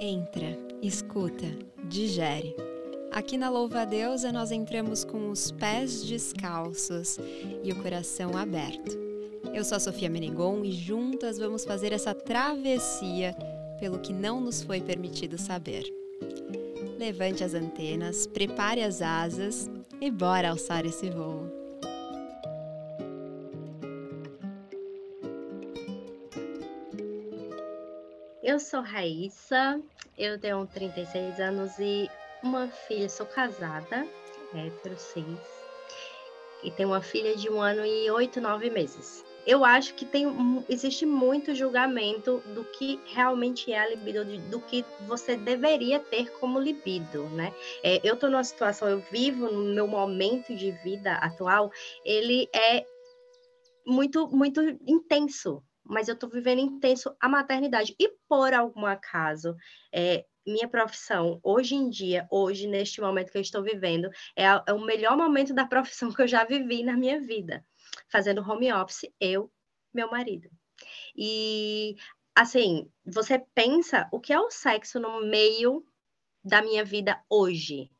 Entra, escuta, digere. Aqui na Louva a Deusa nós entramos com os pés descalços e o coração aberto. Eu sou a Sofia Menegon e juntas vamos fazer essa travessia pelo que não nos foi permitido saber. Levante as antenas, prepare as asas e bora alçar esse voo. Eu sou Raíssa, eu tenho 36 anos e uma filha, sou casada, hétero, cis, e tenho uma filha de um ano e oito, nove meses. Eu acho que tem, existe muito julgamento do que realmente é a libido, do que você deveria ter como libido, né? É, eu tô numa situação, eu vivo no meu momento de vida atual, ele é muito, muito intenso, mas eu estou vivendo intenso a maternidade. E por algum acaso, é, minha profissão, hoje em dia, hoje, neste momento que eu estou vivendo, é, a, é, o melhor momento da profissão que eu já vivi na minha vida. Fazendo home office, eu, meu marido. E, assim, você pensa o que é o sexo no meio da minha vida hoje,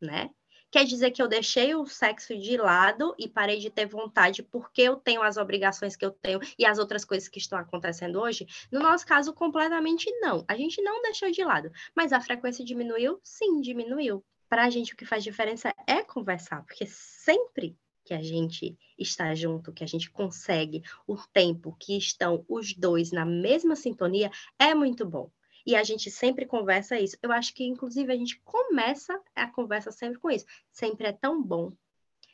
né? Quer dizer que eu deixei o sexo de lado e parei de ter vontade porque eu tenho as obrigações que eu tenho e as outras coisas que estão acontecendo hoje? No nosso caso, completamente não. A gente não deixou de lado. Mas a frequência diminuiu? Sim, diminuiu. Para a gente, o que faz diferença é conversar, porque sempre que a gente está junto, que a gente consegue o tempo que estão os dois na mesma sintonia, é muito bom e a gente sempre conversa isso. Eu acho que, inclusive, a gente começa a conversa sempre com isso. Sempre é tão bom,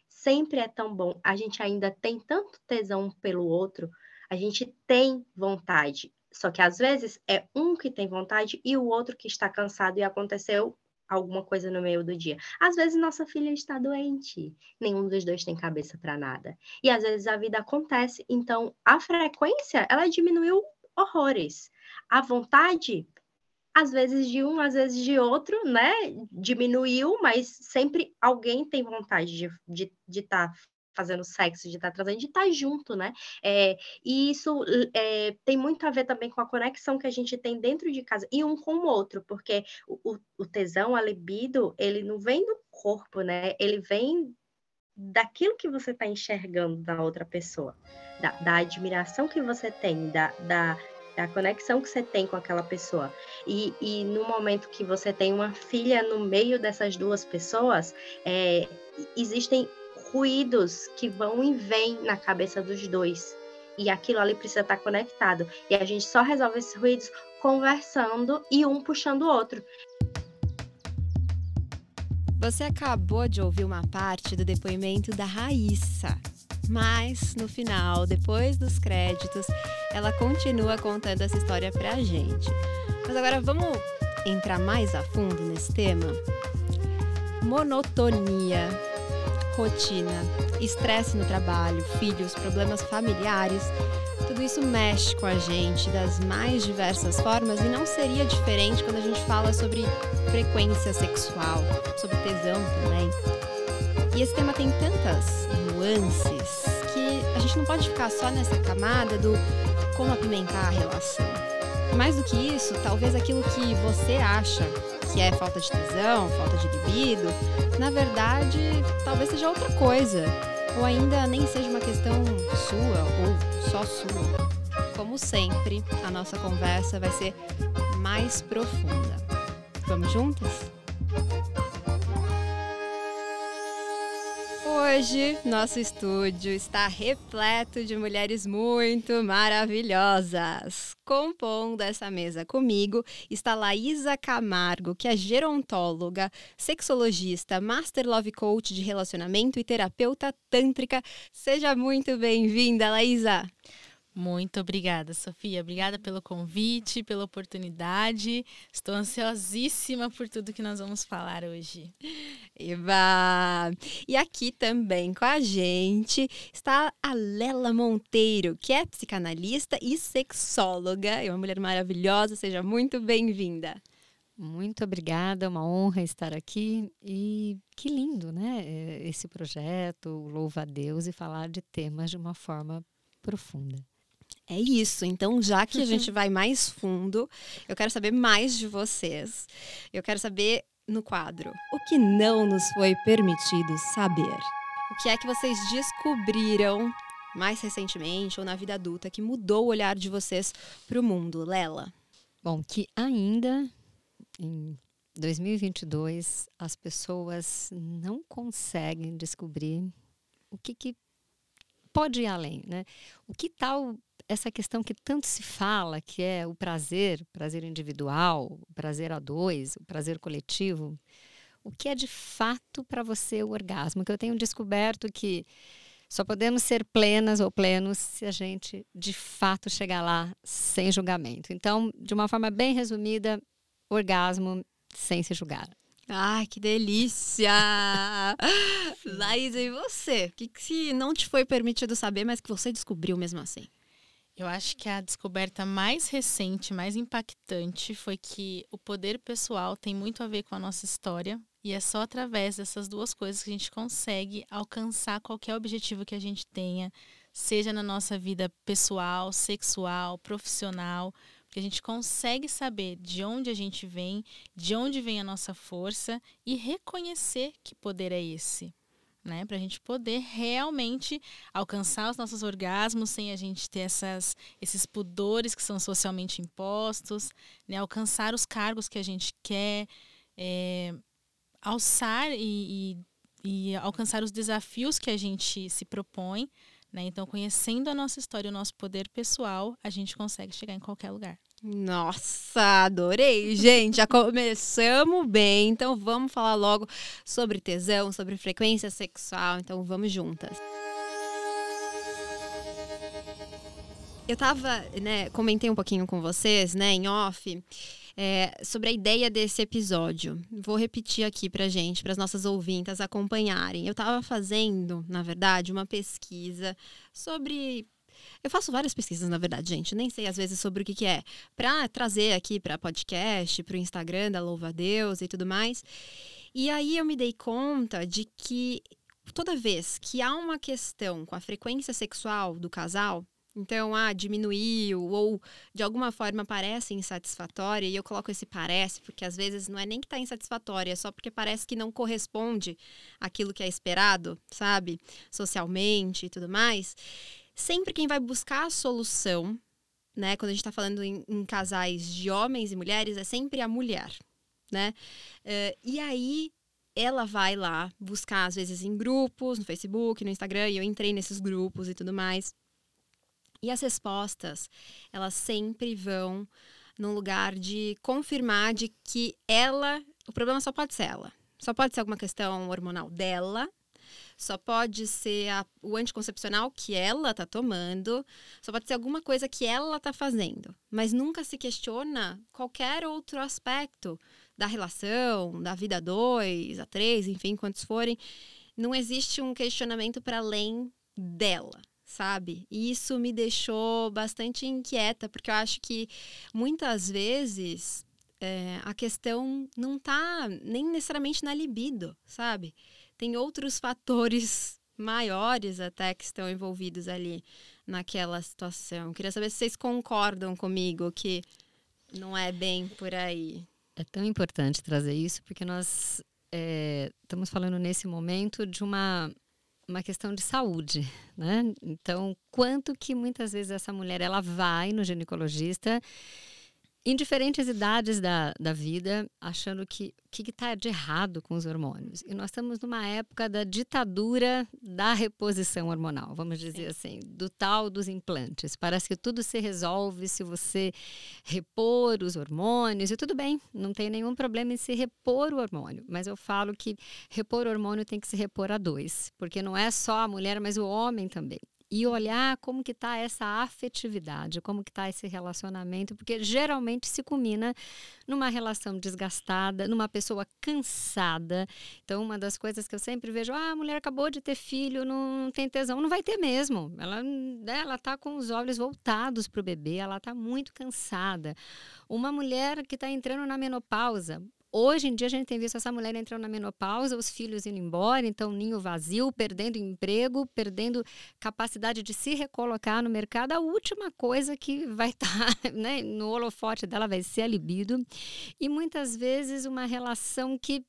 sempre é tão bom. A gente ainda tem tanto tesão pelo outro, a gente tem vontade. Só que às vezes é um que tem vontade e o outro que está cansado e aconteceu alguma coisa no meio do dia. Às vezes nossa filha está doente, nenhum dos dois tem cabeça para nada. E às vezes a vida acontece, então a frequência ela diminuiu horrores. A vontade às vezes de um, às vezes de outro, né? Diminuiu, mas sempre alguém tem vontade de estar de, de tá fazendo sexo, de estar tá trazendo, de estar tá junto, né? É, e isso é, tem muito a ver também com a conexão que a gente tem dentro de casa e um com o outro, porque o, o tesão, a libido, ele não vem do corpo, né? Ele vem daquilo que você está enxergando da outra pessoa, da, da admiração que você tem, da, da é a conexão que você tem com aquela pessoa. E, e no momento que você tem uma filha no meio dessas duas pessoas, é, existem ruídos que vão e vêm na cabeça dos dois. E aquilo ali precisa estar conectado. E a gente só resolve esses ruídos conversando e um puxando o outro. Você acabou de ouvir uma parte do depoimento da Raíssa. Mas no final, depois dos créditos, ela continua contando essa história pra gente. Mas agora vamos entrar mais a fundo nesse tema? Monotonia, rotina, estresse no trabalho, filhos, problemas familiares, tudo isso mexe com a gente das mais diversas formas e não seria diferente quando a gente fala sobre frequência sexual, sobre tesão também. E esse tema tem tantas nuances que a gente não pode ficar só nessa camada do como apimentar a relação. Mais do que isso, talvez aquilo que você acha que é falta de tesão, falta de libido, na verdade, talvez seja outra coisa. Ou ainda nem seja uma questão sua ou só sua. Como sempre, a nossa conversa vai ser mais profunda. Vamos juntas? Hoje, nosso estúdio está repleto de mulheres muito maravilhosas. Compondo essa mesa comigo está Laísa Camargo, que é gerontóloga, sexologista, master love coach de relacionamento e terapeuta tântrica. Seja muito bem-vinda, Laísa! Muito obrigada, Sofia. Obrigada pelo convite, pela oportunidade. Estou ansiosíssima por tudo que nós vamos falar hoje. Eba! E aqui também com a gente está a Lela Monteiro, que é psicanalista e sexóloga. É uma mulher maravilhosa. Seja muito bem-vinda. Muito obrigada, é uma honra estar aqui e que lindo, né? Esse projeto, Louva a Deus e falar de temas de uma forma profunda. É isso. Então, já que a gente vai mais fundo, eu quero saber mais de vocês. Eu quero saber no quadro o que não nos foi permitido saber. O que é que vocês descobriram mais recentemente ou na vida adulta que mudou o olhar de vocês para o mundo, Lela? Bom, que ainda em 2022 as pessoas não conseguem descobrir o que, que pode ir além, né? O que tal essa questão que tanto se fala, que é o prazer, o prazer individual, o prazer a dois, o prazer coletivo, o que é de fato para você o orgasmo? Que eu tenho descoberto que só podemos ser plenas ou plenos se a gente de fato chegar lá sem julgamento. Então, de uma forma bem resumida, orgasmo sem se julgar. Ai, que delícia! Laís, e você? O que, que não te foi permitido saber, mas que você descobriu mesmo assim? Eu acho que a descoberta mais recente, mais impactante, foi que o poder pessoal tem muito a ver com a nossa história. E é só através dessas duas coisas que a gente consegue alcançar qualquer objetivo que a gente tenha, seja na nossa vida pessoal, sexual, profissional, porque a gente consegue saber de onde a gente vem, de onde vem a nossa força e reconhecer que poder é esse né? Para a gente poder realmente alcançar os nossos orgasmos sem a gente ter essas, esses pudores que são socialmente impostos, né? Alcançar os cargos que a gente quer, é, alçar e, e, e alcançar os desafios que a gente se propõe, né? Então, conhecendo a nossa história, o nosso poder pessoal, a gente consegue chegar em qualquer lugar. Nossa, adorei, gente. Já começamos bem, então vamos falar logo sobre tesão, sobre frequência sexual. Então vamos juntas. Eu tava, né, comentei um pouquinho com vocês, né, em off, é, sobre a ideia desse episódio. Vou repetir aqui pra gente, para as nossas ouvintas acompanharem. Eu tava fazendo, na verdade, uma pesquisa sobre eu faço várias pesquisas, na verdade, gente. Nem sei às vezes sobre o que, que é. Para trazer aqui para podcast, para o Instagram da Louva a Deus e tudo mais. E aí eu me dei conta de que toda vez que há uma questão com a frequência sexual do casal, então, ah, diminuiu ou de alguma forma parece insatisfatória, e eu coloco esse parece, porque às vezes não é nem que está insatisfatória, é só porque parece que não corresponde àquilo que é esperado, sabe? Socialmente e tudo mais sempre quem vai buscar a solução, né? Quando a gente está falando em, em, casais de homens e mulheres, é sempre a mulher, né? Uh, e aí ela vai lá buscar, às vezes, em grupos, no Facebook, no Instagram, e eu entrei nesses grupos e tudo mais. E as respostas, elas sempre vão num lugar de confirmar de que ela, o problema só pode ser ela. Só pode ser alguma questão hormonal dela, só pode ser a, o anticoncepcional que ela está tomando, só pode ser alguma coisa que ela está fazendo, mas nunca se questiona qualquer outro aspecto da relação, da vida a dois, a três, enfim, quantos forem. Não existe um questionamento para além dela, sabe? E isso me deixou bastante inquieta, porque eu acho que muitas vezes é, a questão não está nem necessariamente na libido, sabe? Tem outros fatores maiores até que estão envolvidos ali naquela situação. Queria saber se vocês concordam comigo que não é bem por aí. É tão importante trazer isso porque nós é, estamos falando nesse momento de uma uma questão de saúde, né? Então, quanto que muitas vezes essa mulher ela vai no ginecologista em diferentes idades da, da vida, achando que o que está de errado com os hormônios. E nós estamos numa época da ditadura da reposição hormonal, vamos dizer Sim. assim, do tal dos implantes. Parece que tudo se resolve se você repor os hormônios, e tudo bem, não tem nenhum problema em se repor o hormônio. Mas eu falo que repor o hormônio tem que se repor a dois, porque não é só a mulher, mas o homem também e olhar como que está essa afetividade, como que está esse relacionamento, porque geralmente se culmina numa relação desgastada, numa pessoa cansada. Então, uma das coisas que eu sempre vejo, ah, a mulher acabou de ter filho, não tem tesão, não vai ter mesmo. Ela né, ela está com os olhos voltados para o bebê, ela está muito cansada. Uma mulher que está entrando na menopausa, Hoje em dia a gente tem visto essa mulher entrando na menopausa, os filhos indo embora, então ninho vazio, perdendo emprego, perdendo capacidade de se recolocar no mercado. A última coisa que vai estar tá, né, no holofote dela vai ser a libido. E muitas vezes uma relação que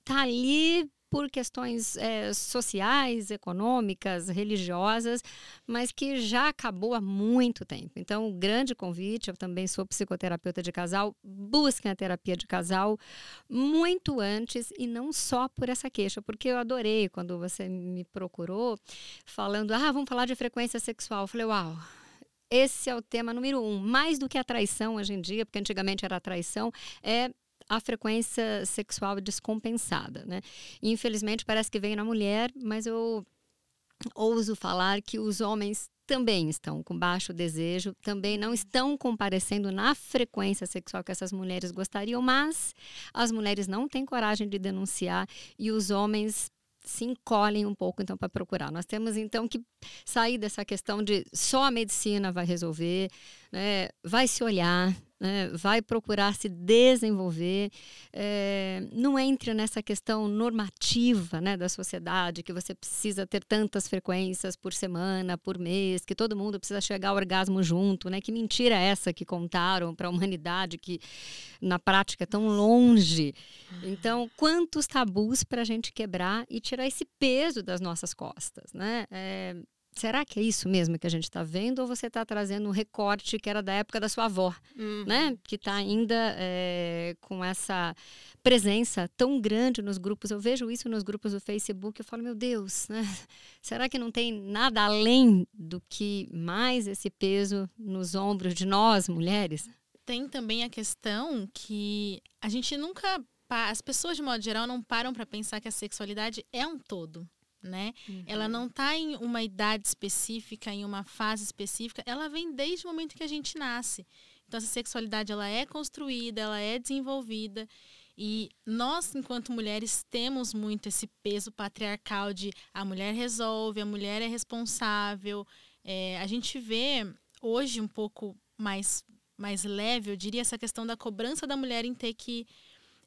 está ali por questões é, sociais, econômicas, religiosas, mas que já acabou há muito tempo. Então, grande convite, eu também sou psicoterapeuta de casal, busquem a terapia de casal muito antes e não só por essa queixa, porque eu adorei quando você me procurou falando, ah, vamos falar de frequência sexual. Eu falei, uau, esse é o tema número um. Mais do que a traição hoje em dia, porque antigamente era a traição, é a frequência sexual descompensada, né? infelizmente parece que vem na mulher, mas eu ouso falar que os homens também estão com baixo desejo, também não estão comparecendo na frequência sexual que essas mulheres gostariam, mas as mulheres não têm coragem de denunciar e os homens se encolhem um pouco então para procurar. Nós temos então que sair dessa questão de só a medicina vai resolver, né? vai se olhar, né, vai procurar se desenvolver, é, não entre nessa questão normativa né, da sociedade, que você precisa ter tantas frequências por semana, por mês, que todo mundo precisa chegar ao orgasmo junto, né? Que mentira é essa que contaram para a humanidade, que na prática é tão longe. Então, quantos tabus para a gente quebrar e tirar esse peso das nossas costas, né? É, será que é isso mesmo que a gente está vendo? Ou você está trazendo um recorte que era da época da sua avó, uhum. né? Que está ainda é, com essa presença tão grande nos grupos. Eu vejo isso nos grupos do Facebook. Eu falo, meu Deus, né? Será que não tem nada além do que mais esse peso nos ombros de nós, mulheres? Tem também a questão que a gente nunca. As pessoas, de modo geral, não param para pensar que a sexualidade é um todo né? Uhum. Ela não está em uma idade específica, em uma fase específica, ela vem desde o momento que a gente nasce. Então essa sexualidade ela é construída, ela é desenvolvida e nós, enquanto mulheres, temos muito esse peso patriarcal de a mulher resolve, a mulher é responsável. É, a gente vê hoje um pouco mais, mais leve, eu diria, essa questão da cobrança da mulher em ter que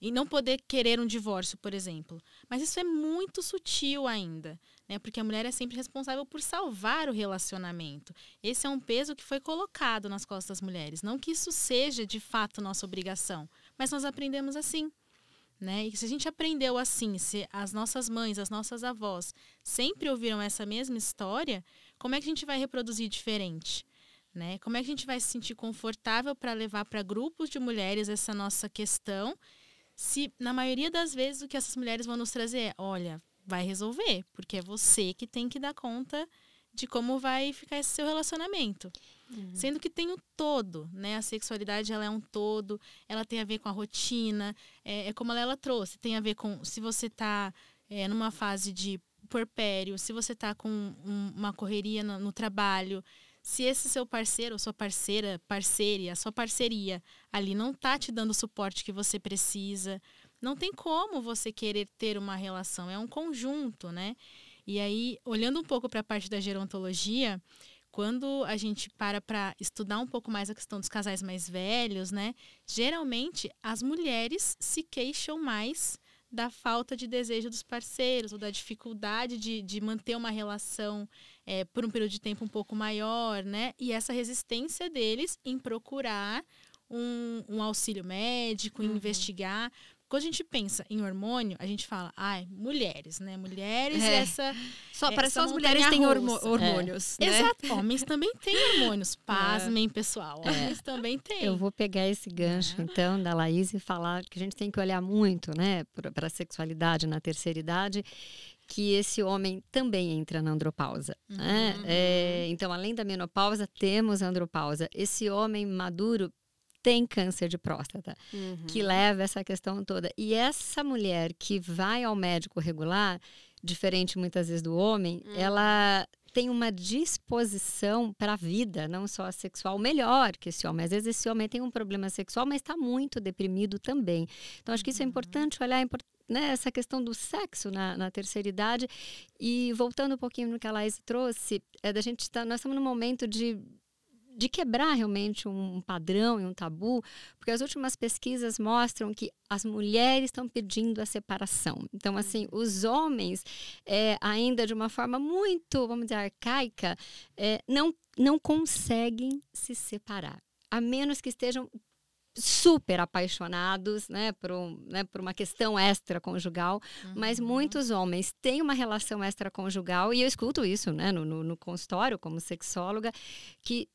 e não poder querer um divórcio, por exemplo. Mas isso é muito sutil ainda, né? Porque a mulher é sempre responsável por salvar o relacionamento. Esse é um peso que foi colocado nas costas das mulheres. Não que isso seja de fato nossa obrigação, mas nós aprendemos assim. Né? E se a gente aprendeu assim, se as nossas mães, as nossas avós sempre ouviram essa mesma história, como é que a gente vai reproduzir diferente? Né? Como é que a gente vai se sentir confortável para levar para grupos de mulheres essa nossa questão se na maioria das vezes o que essas mulheres vão nos trazer é, olha, vai resolver, porque é você que tem que dar conta de como vai ficar esse seu relacionamento. Uhum. Sendo que tem o todo, né? A sexualidade ela é um todo, ela tem a ver com a rotina, é, é como ela, ela, trouxe, tem a ver com se você está é, numa fase de porpério, se você está com um, uma correria no, no trabalho, se esse seu parceiro ou sua parceira, parceira, a sua parceria ali não tá te dando o suporte que você precisa, não tem como você querer ter uma relação, é um conjunto, né? E aí, olhando um pouco para a parte da gerontologia, quando a gente para para estudar um pouco mais a questão dos casais mais velhos, né? Geralmente as mulheres se queixam mais da falta de desejo dos parceiros, ou da dificuldade de, de manter uma relação é, por um período de tempo um pouco maior, né? E essa resistência deles em procurar um, um auxílio médico, uhum. investigar. Quando a gente pensa em hormônio, a gente fala, ai, mulheres, né? Mulheres, é. essa. Só parece que só as mulheres têm hormo hormônios. É. Né? Exato. Homens também têm hormônios. Pasmem, é. pessoal. Homens é. também têm. Eu vou pegar esse gancho, é. então, da Laís e falar que a gente tem que olhar muito, né, para a sexualidade na terceira idade que esse homem também entra na andropausa. Né? Uhum. Né? É, então, além da menopausa, temos a andropausa. Esse homem maduro tem câncer de próstata, uhum. que leva essa questão toda. E essa mulher que vai ao médico regular, diferente muitas vezes do homem, uhum. ela tem uma disposição para a vida, não só sexual, melhor que esse homem. Às vezes esse homem tem um problema sexual, mas está muito deprimido também. Então, acho que isso é uhum. importante olhar né, essa questão do sexo na, na, terceira idade. E voltando um pouquinho no que a Laís trouxe, é da gente. Tá, nós estamos num momento de de quebrar realmente um padrão e um tabu, porque as últimas pesquisas mostram que as mulheres estão pedindo a separação. Então, assim, uhum. os homens, é, ainda de uma forma muito, vamos dizer, arcaica, é, não, não conseguem se separar. A menos que estejam super apaixonados, né, por, um, né, por uma questão extraconjugal, uhum. mas muitos homens têm uma relação extraconjugal, e eu escuto isso, né, no, no, no consultório, como sexóloga, que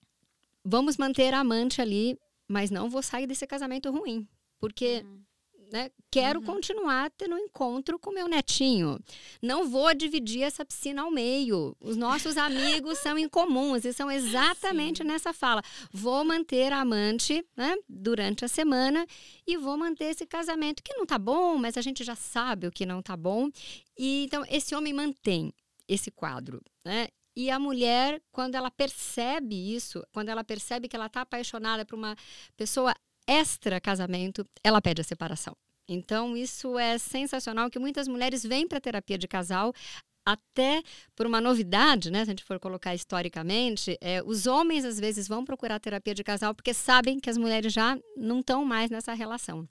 vamos manter a amante ali, mas não vou sair desse casamento ruim, porque uhum né? Quero uhum. continuar tendo encontro com meu netinho. Não vou dividir essa piscina ao meio. Os nossos amigos são incomuns e são exatamente Sim. nessa fala. Vou manter a amante né, durante a semana e vou manter esse casamento que não tá bom, mas a gente já sabe o que não tá bom. E então esse homem mantém esse quadro, né? E a mulher, quando ela percebe isso, quando ela percebe que ela está apaixonada por uma pessoa extra casamento, ela pede a separação. Então, isso é sensacional que muitas mulheres vêm para terapia de casal até por uma novidade, né? Se a gente for colocar historicamente, é, os homens às vezes vão procurar terapia de casal porque sabem que as mulheres já não estão mais nessa relação.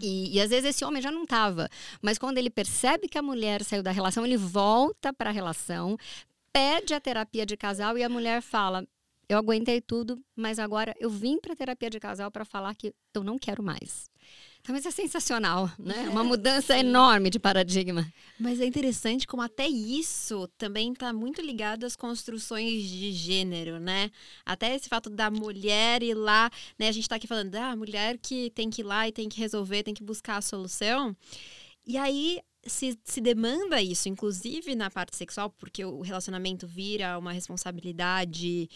E, e, às vezes esse homem já não estava, mas quando ele percebe que a mulher saiu da relação, ele volta para a relação, pede a terapia de casal e a mulher fala: eu aguentei tudo, mas agora eu vim para terapia de casal para falar que eu não quero mais. Então, isso é sensacional, né? Uma mudança enorme de paradigma. Mas é interessante como até isso também está muito ligado às construções de gênero, né? Até esse fato da mulher ir lá, né? A gente está aqui falando da ah, mulher que tem que ir lá e tem que resolver, tem que buscar a solução. E aí se, se demanda isso, inclusive na parte sexual, porque o relacionamento vira uma responsabilidade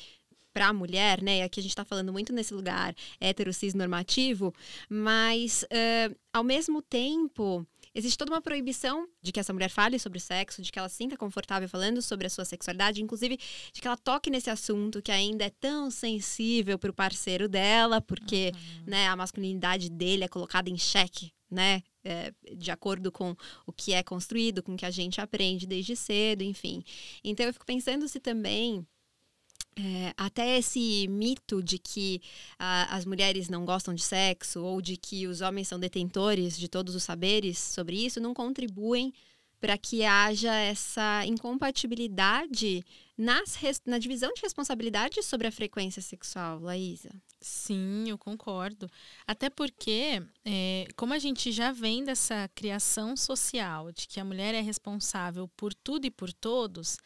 para a mulher, né? Aqui a gente está falando muito nesse lugar hétero cis normativo, mas uh, ao mesmo tempo existe toda uma proibição de que essa mulher fale sobre sexo, de que ela se sinta confortável falando sobre a sua sexualidade, inclusive de que ela toque nesse assunto que ainda é tão sensível para o parceiro dela, porque uhum. né, a masculinidade dele é colocada em xeque, né? É, de acordo com o que é construído, com o que a gente aprende desde cedo, enfim. Então eu fico pensando se também é, até esse mito de que uh, as mulheres não gostam de sexo ou de que os homens são detentores de todos os saberes sobre isso não contribuem para que haja essa incompatibilidade nas, na divisão de responsabilidades sobre a frequência sexual, Laísa. Sim, eu concordo. Até porque, é, como a gente já vem dessa criação social de que a mulher é responsável por tudo e por todos,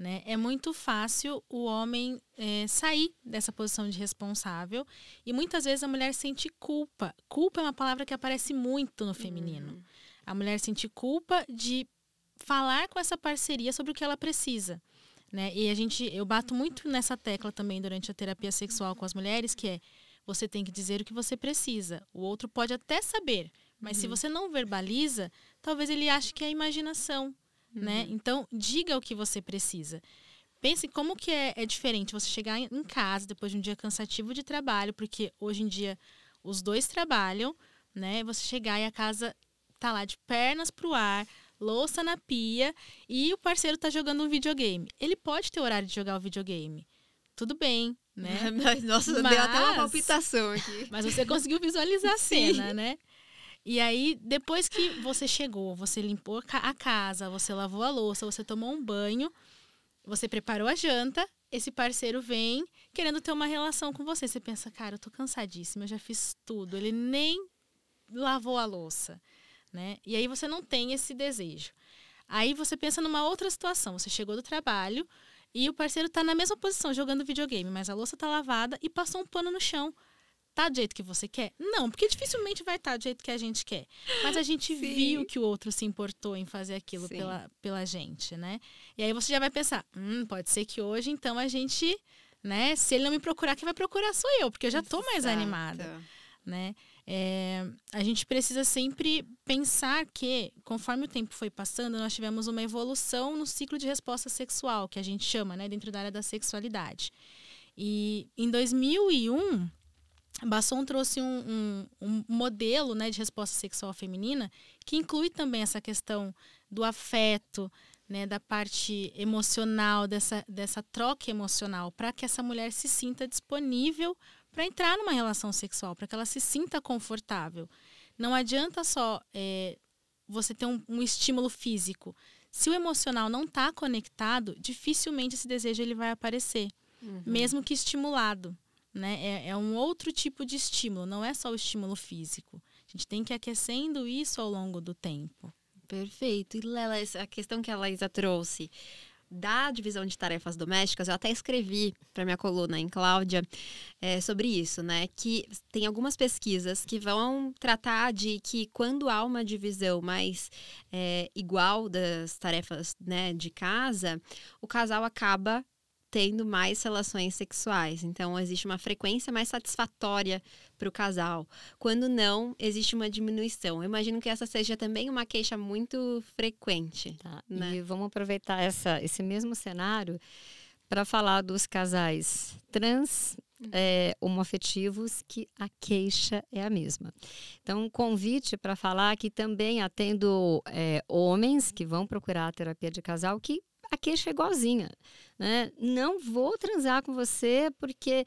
né? É muito fácil o homem é, sair dessa posição de responsável e muitas vezes a mulher sente culpa. Culpa é uma palavra que aparece muito no feminino. Uhum. A mulher sente culpa de falar com essa parceria sobre o que ela precisa. Né? E a gente, eu bato muito nessa tecla também durante a terapia sexual com as mulheres, que é você tem que dizer o que você precisa. O outro pode até saber, mas uhum. se você não verbaliza, talvez ele ache que é imaginação? Uhum. né? Então, diga o que você precisa. Pense como que é, é diferente você chegar em casa depois de um dia cansativo de trabalho, porque hoje em dia os dois trabalham, né? Você chegar e a casa tá lá de pernas pro ar, louça na pia e o parceiro tá jogando um videogame. Ele pode ter horário de jogar o videogame. Tudo bem, né? Nossa, mas, deu até uma palpitação aqui. Mas você conseguiu visualizar a cena, né? E aí, depois que você chegou, você limpou a casa, você lavou a louça, você tomou um banho, você preparou a janta, esse parceiro vem querendo ter uma relação com você. Você pensa, cara, eu tô cansadíssima, eu já fiz tudo. Ele nem lavou a louça, né? E aí você não tem esse desejo. Aí você pensa numa outra situação. Você chegou do trabalho e o parceiro tá na mesma posição, jogando videogame, mas a louça tá lavada e passou um pano no chão tá do jeito que você quer? Não, porque dificilmente vai estar tá do jeito que a gente quer. Mas a gente Sim. viu que o outro se importou em fazer aquilo pela, pela gente, né? E aí você já vai pensar, hum, pode ser que hoje, então, a gente, né? Se ele não me procurar, quem vai procurar sou eu, porque eu já tô mais animada, né? É, a gente precisa sempre pensar que, conforme o tempo foi passando, nós tivemos uma evolução no ciclo de resposta sexual, que a gente chama, né, dentro da área da sexualidade. E em 2001, Basson trouxe um, um, um, modelo né, de resposta sexual feminina que inclui também essa questão do afeto, né, da parte emocional, dessa, dessa troca emocional, para que essa mulher se sinta disponível para entrar numa relação sexual, para que ela se sinta confortável. Não adianta só é, você ter um, um, estímulo físico. Se o emocional não está conectado, dificilmente esse desejo ele vai aparecer, uhum. mesmo que estimulado. Né? É, é um outro tipo de estímulo, não é só o estímulo físico. A gente tem que ir aquecendo isso ao longo do tempo. Perfeito. E Lela, a questão que a Laísa trouxe da divisão de tarefas domésticas, eu até escrevi para minha coluna em Cláudia é, sobre isso, né? Que tem algumas pesquisas que vão tratar de que quando há uma divisão mais é, igual das tarefas né, de casa, o casal acaba tendo mais relações sexuais. Então, existe uma frequência mais satisfatória para o casal. Quando não, existe uma diminuição. Eu imagino que essa seja também uma queixa muito frequente. Tá. Né? E vamos aproveitar essa, esse mesmo cenário para falar dos casais trans é, homoafetivos que a queixa é a mesma. Então, um convite para falar que também atendo é, homens que vão procurar a terapia de casal que a queixa é igualzinha. Né? Não vou transar com você porque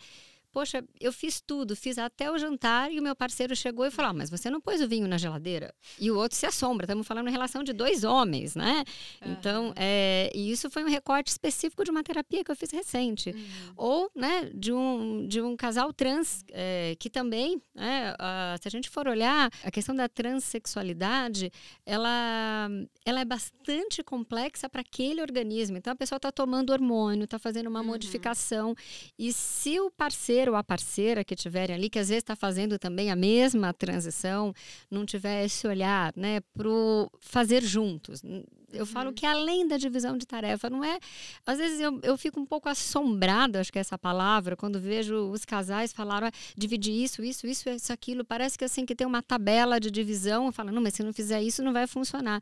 poxa, eu fiz tudo, fiz até o jantar e o meu parceiro chegou e falou: ah, mas você não pôs o vinho na geladeira? E o outro se assombra. Estamos falando em relação de dois homens, né? Uhum. Então, é, e isso foi um recorte específico de uma terapia que eu fiz recente. Uhum. Ou, né, de um, de um casal trans é, que também, né, se a gente for olhar, a questão da transexualidade, ela, ela é bastante complexa para aquele organismo. Então, a pessoa está tomando hormônio, está fazendo uma uhum. modificação. E se o parceiro parceiro ou a parceira que tiverem ali, que às vezes está fazendo também a mesma transição, não tiver esse olhar né, para fazer juntos. Eu uhum. falo que além da divisão de tarefa, não é. Às vezes eu, eu fico um pouco assombrada, acho que é essa palavra, quando vejo os casais falaram ah, dividir isso, isso, isso, isso, aquilo. Parece que assim que tem uma tabela de divisão, fala, não, mas se não fizer isso, não vai funcionar.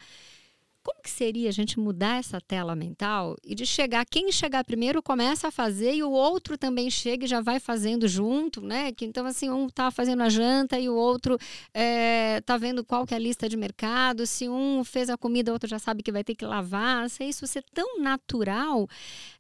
Como que seria a gente mudar essa tela mental e de chegar, quem chegar primeiro começa a fazer e o outro também chega e já vai fazendo junto, né? Que, então, assim, um tá fazendo a janta e o outro é, tá vendo qual que é a lista de mercado. Se um fez a comida, o outro já sabe que vai ter que lavar. Se isso ser tão natural,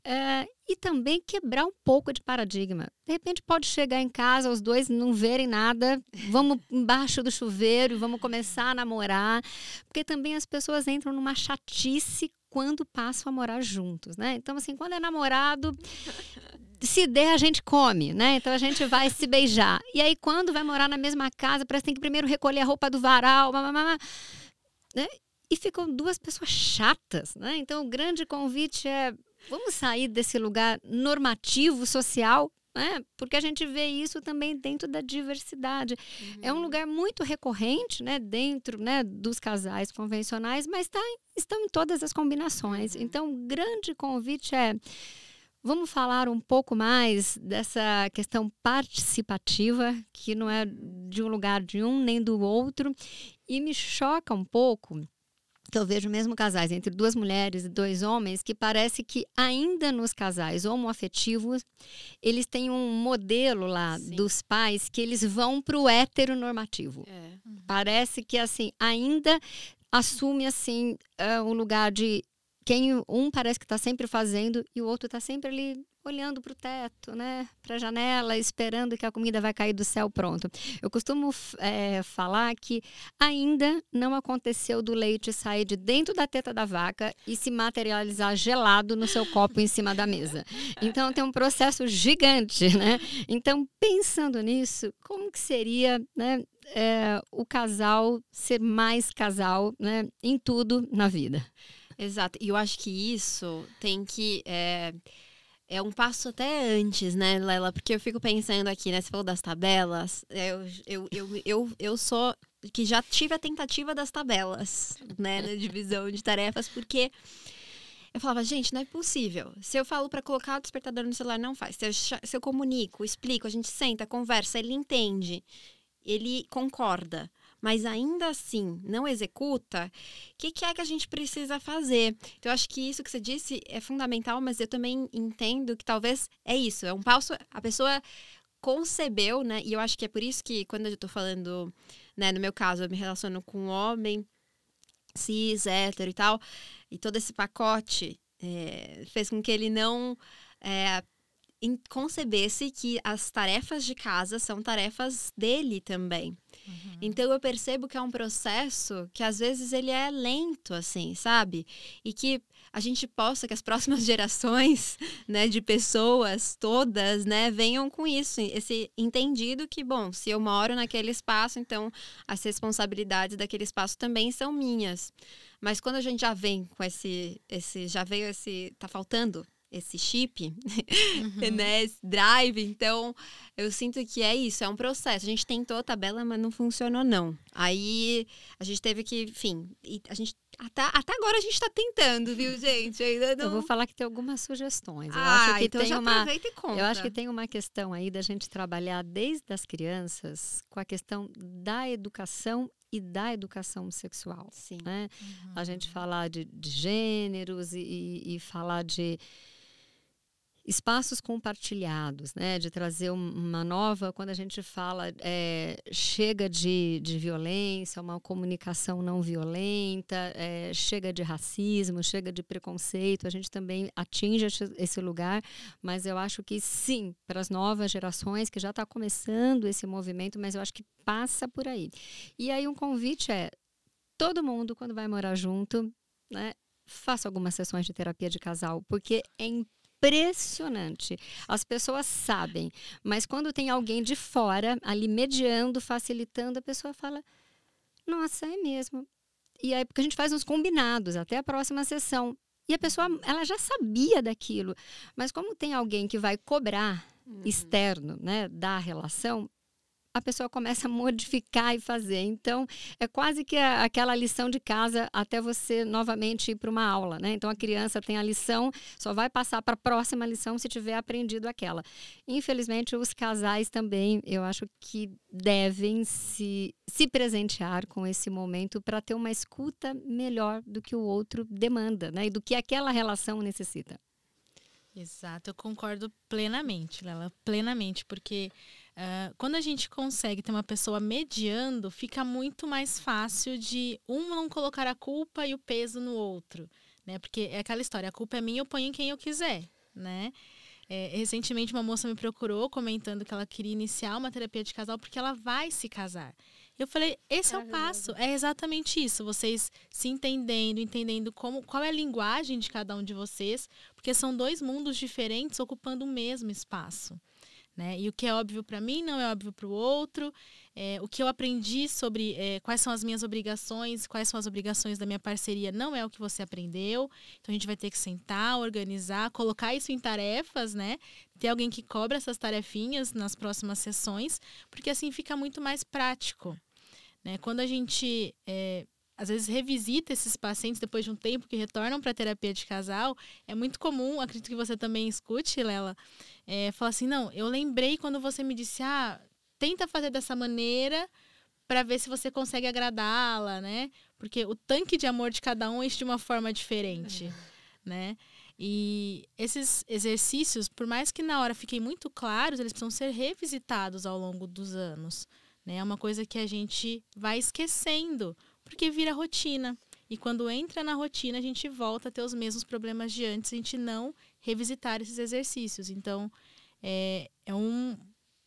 é, e também quebrar um pouco de paradigma. De repente pode chegar em casa, os dois não verem nada, vamos embaixo do chuveiro, vamos começar a namorar, porque também as pessoas entram numa chatice quando passam a morar juntos, né? Então assim, quando é namorado, se der a gente come, né? Então a gente vai se beijar. E aí quando vai morar na mesma casa, parece que tem que primeiro recolher a roupa do varal, né? E ficam duas pessoas chatas, né? Então o grande convite é Vamos sair desse lugar normativo social né? Porque a gente vê isso também dentro da diversidade. Uhum. É um uhum. lugar muito recorrente, né? Dentro, né? Dos casais convencionais, mas tá, estão em todas as combinações. Uhum. Então, o grande convite é Vamos falar um pouco mais dessa questão participativa, que não é de um lugar de um nem do outro, e me choca um pouco que eu vejo mesmo casais entre duas mulheres e dois homens que parece que ainda nos casais homoafetivos eles têm um modelo lá Sim. dos pais que eles vão para o heteronormativo. É. Uhum. Parece que assim ainda assume assim uh, um lugar de quem um parece que está sempre fazendo e o outro está sempre ali olhando para o teto, né, para a janela, esperando que a comida vai cair do céu pronto. Eu costumo é, falar que ainda não aconteceu do leite sair de dentro da teta da vaca e se materializar gelado no seu copo em cima da mesa. Então tem um processo gigante, né? Então pensando nisso, como que seria, né, é, o casal ser mais casal, né, em tudo na vida? Exato. E eu acho que isso tem que é é um passo até antes, né, Lela? Porque eu fico pensando aqui, né? Você falou das tabelas. Eu, eu, eu, eu, eu sou que já tive a tentativa das tabelas, né, na divisão de tarefas, porque eu falava, gente, não é possível. Se eu falo para colocar o despertador no celular, não faz. Se eu, se eu comunico, explico, a gente senta, conversa, ele entende, ele concorda mas ainda assim não executa, o que, que, é que a gente precisa fazer? Então, eu acho que isso que você disse é fundamental, mas eu também entendo que talvez é isso, é um passo. A pessoa concebeu, né? E eu acho que é por isso que quando eu estou falando, né, no meu caso, eu me relaciono com um homem cis, hétero e tal, e todo esse pacote é, fez com que ele não é, concebesse que as tarefas de casa são tarefas dele também. Uhum. Então eu percebo que é um processo que às vezes ele é lento, assim, sabe? E que a gente possa que as próximas gerações, né, de pessoas todas, né, venham com isso, esse entendido que, bom, se eu moro naquele espaço, então as responsabilidades daquele espaço também são minhas. Mas quando a gente já vem com esse, esse já veio esse, tá faltando esse chip, uhum. né, esse drive. Então, eu sinto que é isso, é um processo. A gente tentou a tabela, mas não funcionou não. Aí a gente teve que, enfim, a gente até, até agora a gente está tentando, viu, gente? Ainda não... Eu vou falar que tem algumas sugestões. Eu ah, acho que então tem já uma, e conta. Eu acho que tem uma questão aí da gente trabalhar desde as crianças com a questão da educação e da educação sexual. Sim. Né? Uhum. A gente falar de, de gêneros e, e, e falar de espaços compartilhados, né? De trazer uma nova, quando a gente fala, é, chega de, de violência, uma comunicação não violenta, é, chega de racismo, chega de preconceito, a gente também atinge esse lugar, mas eu acho que sim, para as novas gerações, que já está começando esse movimento, mas eu acho que passa por aí. E aí um convite é, todo mundo, quando vai morar junto, né? Faça algumas sessões de terapia de casal, porque é importante impressionante. As pessoas sabem, mas quando tem alguém de fora ali mediando, facilitando, a pessoa fala: "Nossa, é mesmo". E aí porque a gente faz uns combinados até a próxima sessão. E a pessoa, ela já sabia daquilo, mas como tem alguém que vai cobrar uhum. externo, né, da relação, a pessoa começa a modificar e fazer. Então, é quase que a, aquela lição de casa até você novamente ir para uma aula, né? Então, a criança tem a lição, só vai passar para a próxima lição se tiver aprendido aquela. Infelizmente, os casais também, eu acho que devem se, se presentear com esse momento para ter uma escuta melhor do que o outro demanda, né? E do que aquela relação necessita. Exato, eu concordo plenamente, Lela, plenamente, porque Uh, quando a gente consegue ter uma pessoa mediando, fica muito mais fácil de um não colocar a culpa e o peso no outro, né? Porque é aquela história, a culpa é minha, eu ponho em quem eu quiser, né? É, recentemente uma moça me procurou comentando que ela queria iniciar uma terapia de casal porque ela vai se casar. Eu falei, esse Caramba. é o passo, é exatamente isso, vocês se entendendo, entendendo como, qual é a linguagem de cada um de vocês, porque são dois mundos diferentes ocupando o mesmo espaço. Né? E o que é óbvio para mim não é óbvio para o outro. É, o que eu aprendi sobre é, quais são as minhas obrigações, quais são as obrigações da minha parceria, não é o que você aprendeu. Então a gente vai ter que sentar, organizar, colocar isso em tarefas, né? Ter alguém que cobra essas tarefinhas nas próximas sessões, porque assim fica muito mais prático. Né? Quando a gente é, às vezes revisita esses pacientes depois de um tempo que retornam para a terapia de casal, é muito comum, acredito que você também escute, Lela, é, falar assim, não, eu lembrei quando você me disse, ah, tenta fazer dessa maneira para ver se você consegue agradá-la, né? Porque o tanque de amor de cada um é de uma forma diferente, é. né? E esses exercícios, por mais que na hora fiquem muito claros, eles precisam ser revisitados ao longo dos anos. Né? É uma coisa que a gente vai esquecendo porque vira rotina. E quando entra na rotina, a gente volta a ter os mesmos problemas de antes, a gente não revisitar esses exercícios. Então, é, é um,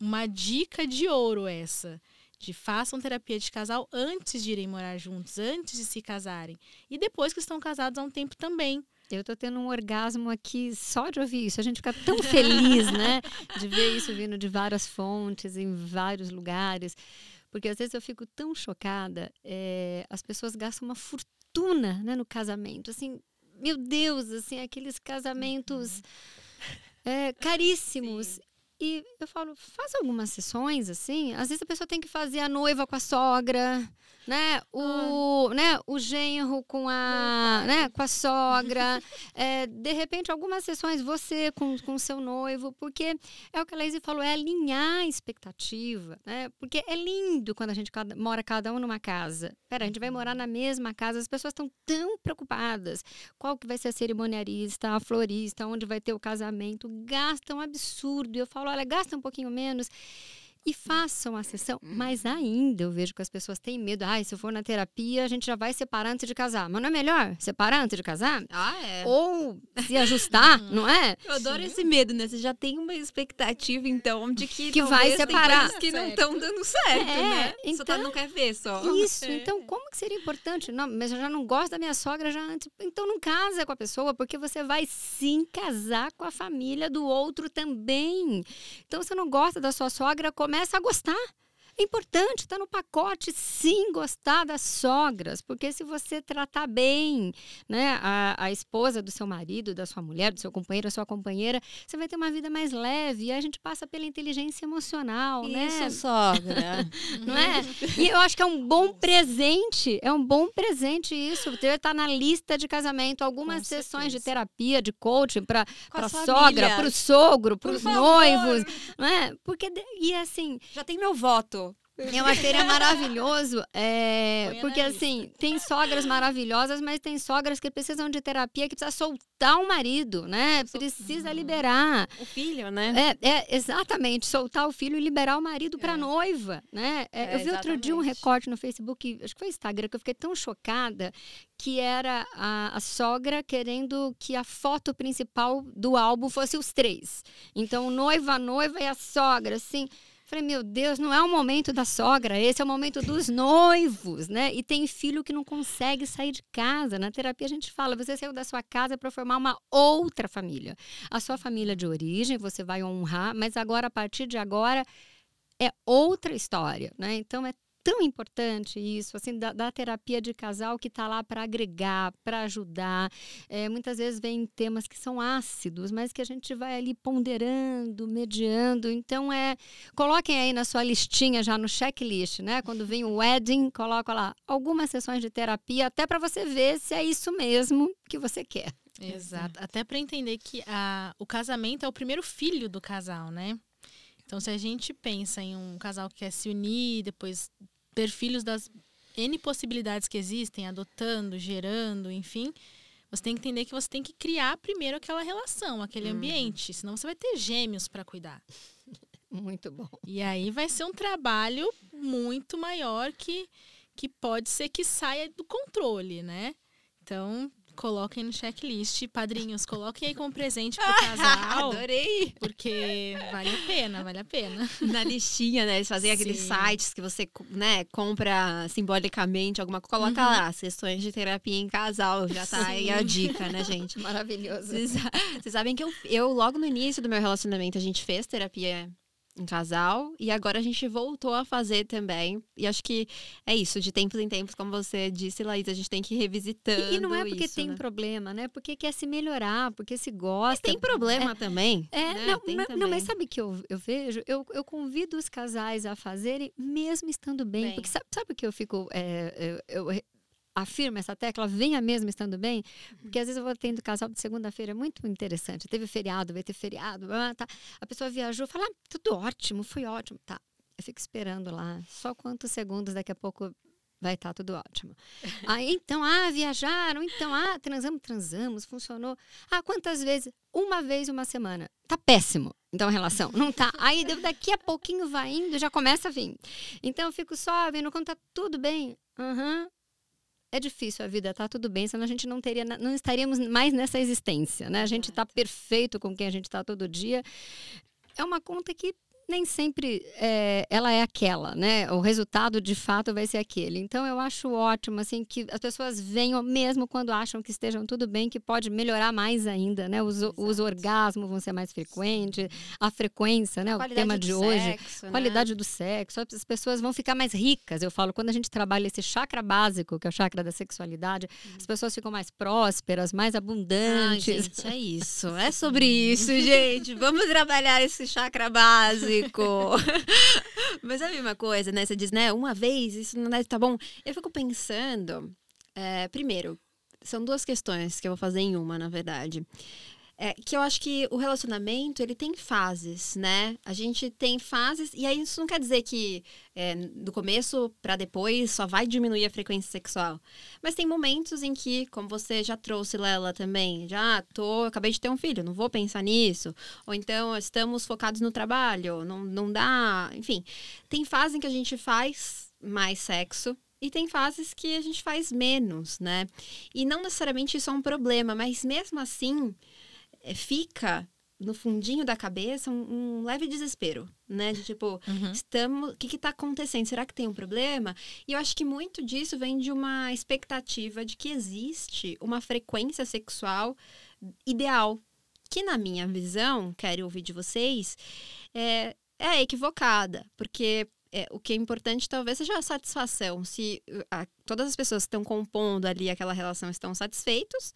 uma dica de ouro essa. De façam terapia de casal antes de irem morar juntos, antes de se casarem. E depois que estão casados há um tempo também. Eu estou tendo um orgasmo aqui só de ouvir isso. A gente fica tão feliz, né? De ver isso vindo de várias fontes, em vários lugares. Porque às vezes eu fico tão chocada, é, as pessoas gastam uma fortuna né, no casamento. Assim, meu Deus, assim, aqueles casamentos uhum. é, caríssimos. Sim. E eu falo, faz algumas sessões, assim. Às vezes a pessoa tem que fazer a noiva com a sogra, né? O, ah. né? o genro com a, né? com a sogra. é, de repente, algumas sessões você com o seu noivo, porque é o que a Lazy falou, é alinhar a expectativa, né? Porque é lindo quando a gente cada, mora cada um numa casa. Pera, a gente vai morar na mesma casa, as pessoas estão tão preocupadas. Qual que vai ser a cerimoniarista, a florista, onde vai ter o casamento? Gastam um absurdo. E eu falo, olha, gasta um pouquinho menos e façam a sessão. Mas ainda eu vejo que as pessoas têm medo. Ai, se eu for na terapia, a gente já vai separar antes de casar. Mas não é melhor separar antes de casar? Ah, é. Ou se ajustar, não é? Eu adoro Sim. esse medo, né? Você já tem uma expectativa, então, de que, que vai separar. que não estão dando certo, é, né? Então, só tá, não quer ver só. Isso, é. então como que seria importante? Não, mas eu já não gosto da minha sogra já antes. Então não casa com a pessoa, porque você vai sim casar com a família do outro também. Então você não gosta da sua sogra, começa a gostar. É importante, está no pacote, sim, gostar das sogras, porque se você tratar bem né, a, a esposa do seu marido, da sua mulher, do seu companheiro, da sua companheira, você vai ter uma vida mais leve. E a gente passa pela inteligência emocional, Isso, né? Isso, sogra. Não é? E eu acho que é um bom presente, é um bom presente isso, ter estar na lista de casamento, algumas Com sessões certeza. de terapia, de coaching para a sogra, para o sogro, para os noivos, não é? Porque, e assim... Já tem meu voto. Eu achei ele maravilhoso, é, porque assim, tem sogras maravilhosas, mas tem sogras que precisam de terapia, que precisa soltar o marido, né? Precisa liberar. O filho, né? É, é exatamente, soltar o filho e liberar o marido para é. noiva, né? É, eu vi exatamente. outro dia um recorte no Facebook, acho que foi Instagram, que eu fiquei tão chocada, que era a, a sogra querendo que a foto principal do álbum fosse os três. Então, noiva, noiva e a sogra, assim... Falei, meu Deus, não é o momento da sogra, esse é o momento dos noivos, né? E tem filho que não consegue sair de casa. Na terapia a gente fala, você saiu da sua casa para formar uma outra família. A sua família de origem você vai honrar, mas agora, a partir de agora, é outra história, né? Então é tão importante isso, assim, da, da terapia de casal que está lá para agregar, para ajudar. É, muitas vezes vem temas que são ácidos, mas que a gente vai ali ponderando, mediando. Então, é coloquem aí na sua listinha, já no checklist, né? Quando vem o wedding, coloca lá algumas sessões de terapia, até para você ver se é isso mesmo que você quer. Exato. Até para entender que a, o casamento é o primeiro filho do casal, né? Então, se a gente pensa em um casal que quer se unir, depois ter filhos das N possibilidades que existem, adotando, gerando, enfim. Você tem que entender que você tem que criar primeiro aquela relação, aquele uhum. ambiente, senão você vai ter gêmeos para cuidar. Muito bom. E aí vai ser um trabalho muito maior que, que pode ser que saia do controle, né? Então, Coloquem no checklist, padrinhos, coloquem aí como presente pro casal. Adorei! Porque vale a pena, vale a pena. Na listinha, né? Eles fazem Sim. aqueles sites que você, né, compra simbolicamente alguma coisa. Coloca uhum. lá, sessões de terapia em casal. Já tá Sim. aí a dica, né, gente? Maravilhoso. Vocês sabem que eu, eu, logo no início do meu relacionamento, a gente fez terapia um casal e agora a gente voltou a fazer também. E acho que é isso, de tempos em tempos, como você disse, Laís, a gente tem que ir revisitando. E, e não é porque isso, tem né? problema, né? Porque quer se melhorar, porque se gosta. E tem problema é, também. É, né? não, mas, não, mas sabe que eu, eu vejo? Eu, eu convido os casais a fazerem, mesmo estando bem. bem. Porque sabe, sabe o que eu fico. É, eu, eu afirma essa tecla, venha mesmo estando bem, porque às vezes eu vou tendo casal de segunda-feira, é muito interessante. Teve feriado, vai ter feriado, tá. a pessoa viajou, fala, ah, tudo ótimo, foi ótimo, tá. Eu fico esperando lá, só quantos segundos daqui a pouco vai estar tá tudo ótimo. Aí então, ah, viajaram, então, ah, transamos, transamos, funcionou. Ah, quantas vezes? Uma vez uma semana. Tá péssimo. Então, a relação não tá. Aí daqui a pouquinho vai indo, já começa a vir. Então, eu fico só vendo quando tá tudo bem. Aham, uhum, é difícil a vida, tá tudo bem, senão a gente não teria, não estaríamos mais nessa existência, né? A gente está perfeito com quem a gente está todo dia. É uma conta que nem sempre é, ela é aquela, né? O resultado de fato vai ser aquele. Então eu acho ótimo assim que as pessoas venham mesmo quando acham que estejam tudo bem, que pode melhorar mais ainda, né? Os, os orgasmos vão ser mais frequentes, a frequência, né? A o tema de hoje, sexo, né? qualidade do sexo. As pessoas vão ficar mais ricas. Eu falo quando a gente trabalha esse chakra básico, que é o chakra da sexualidade, hum. as pessoas ficam mais prósperas, mais abundantes. Ah, gente, é isso. É sobre isso, gente. Vamos trabalhar esse chakra básico básico. Mas é a mesma coisa, né? Você diz, né? Uma vez, isso não deve tá bom. Eu fico pensando, é, primeiro, são duas questões que eu vou fazer em uma, na verdade. É que eu acho que o relacionamento ele tem fases, né? A gente tem fases e aí isso não quer dizer que é, do começo para depois só vai diminuir a frequência sexual, mas tem momentos em que, como você já trouxe Lela também, já tô, acabei de ter um filho, não vou pensar nisso, ou então estamos focados no trabalho, não, não dá, enfim, tem fases em que a gente faz mais sexo e tem fases que a gente faz menos, né? E não necessariamente isso é um problema, mas mesmo assim fica no fundinho da cabeça um, um, leve desespero, né? De tipo, uhum. estamos, o que está acontecendo? Será que tem um problema? E eu acho que muito disso vem de uma expectativa de que existe uma frequência sexual ideal, que na minha visão, quero ouvir de vocês, é, é equivocada, porque é, o que é importante talvez seja a satisfação. Se a, todas as pessoas que estão compondo ali aquela relação estão satisfeitos,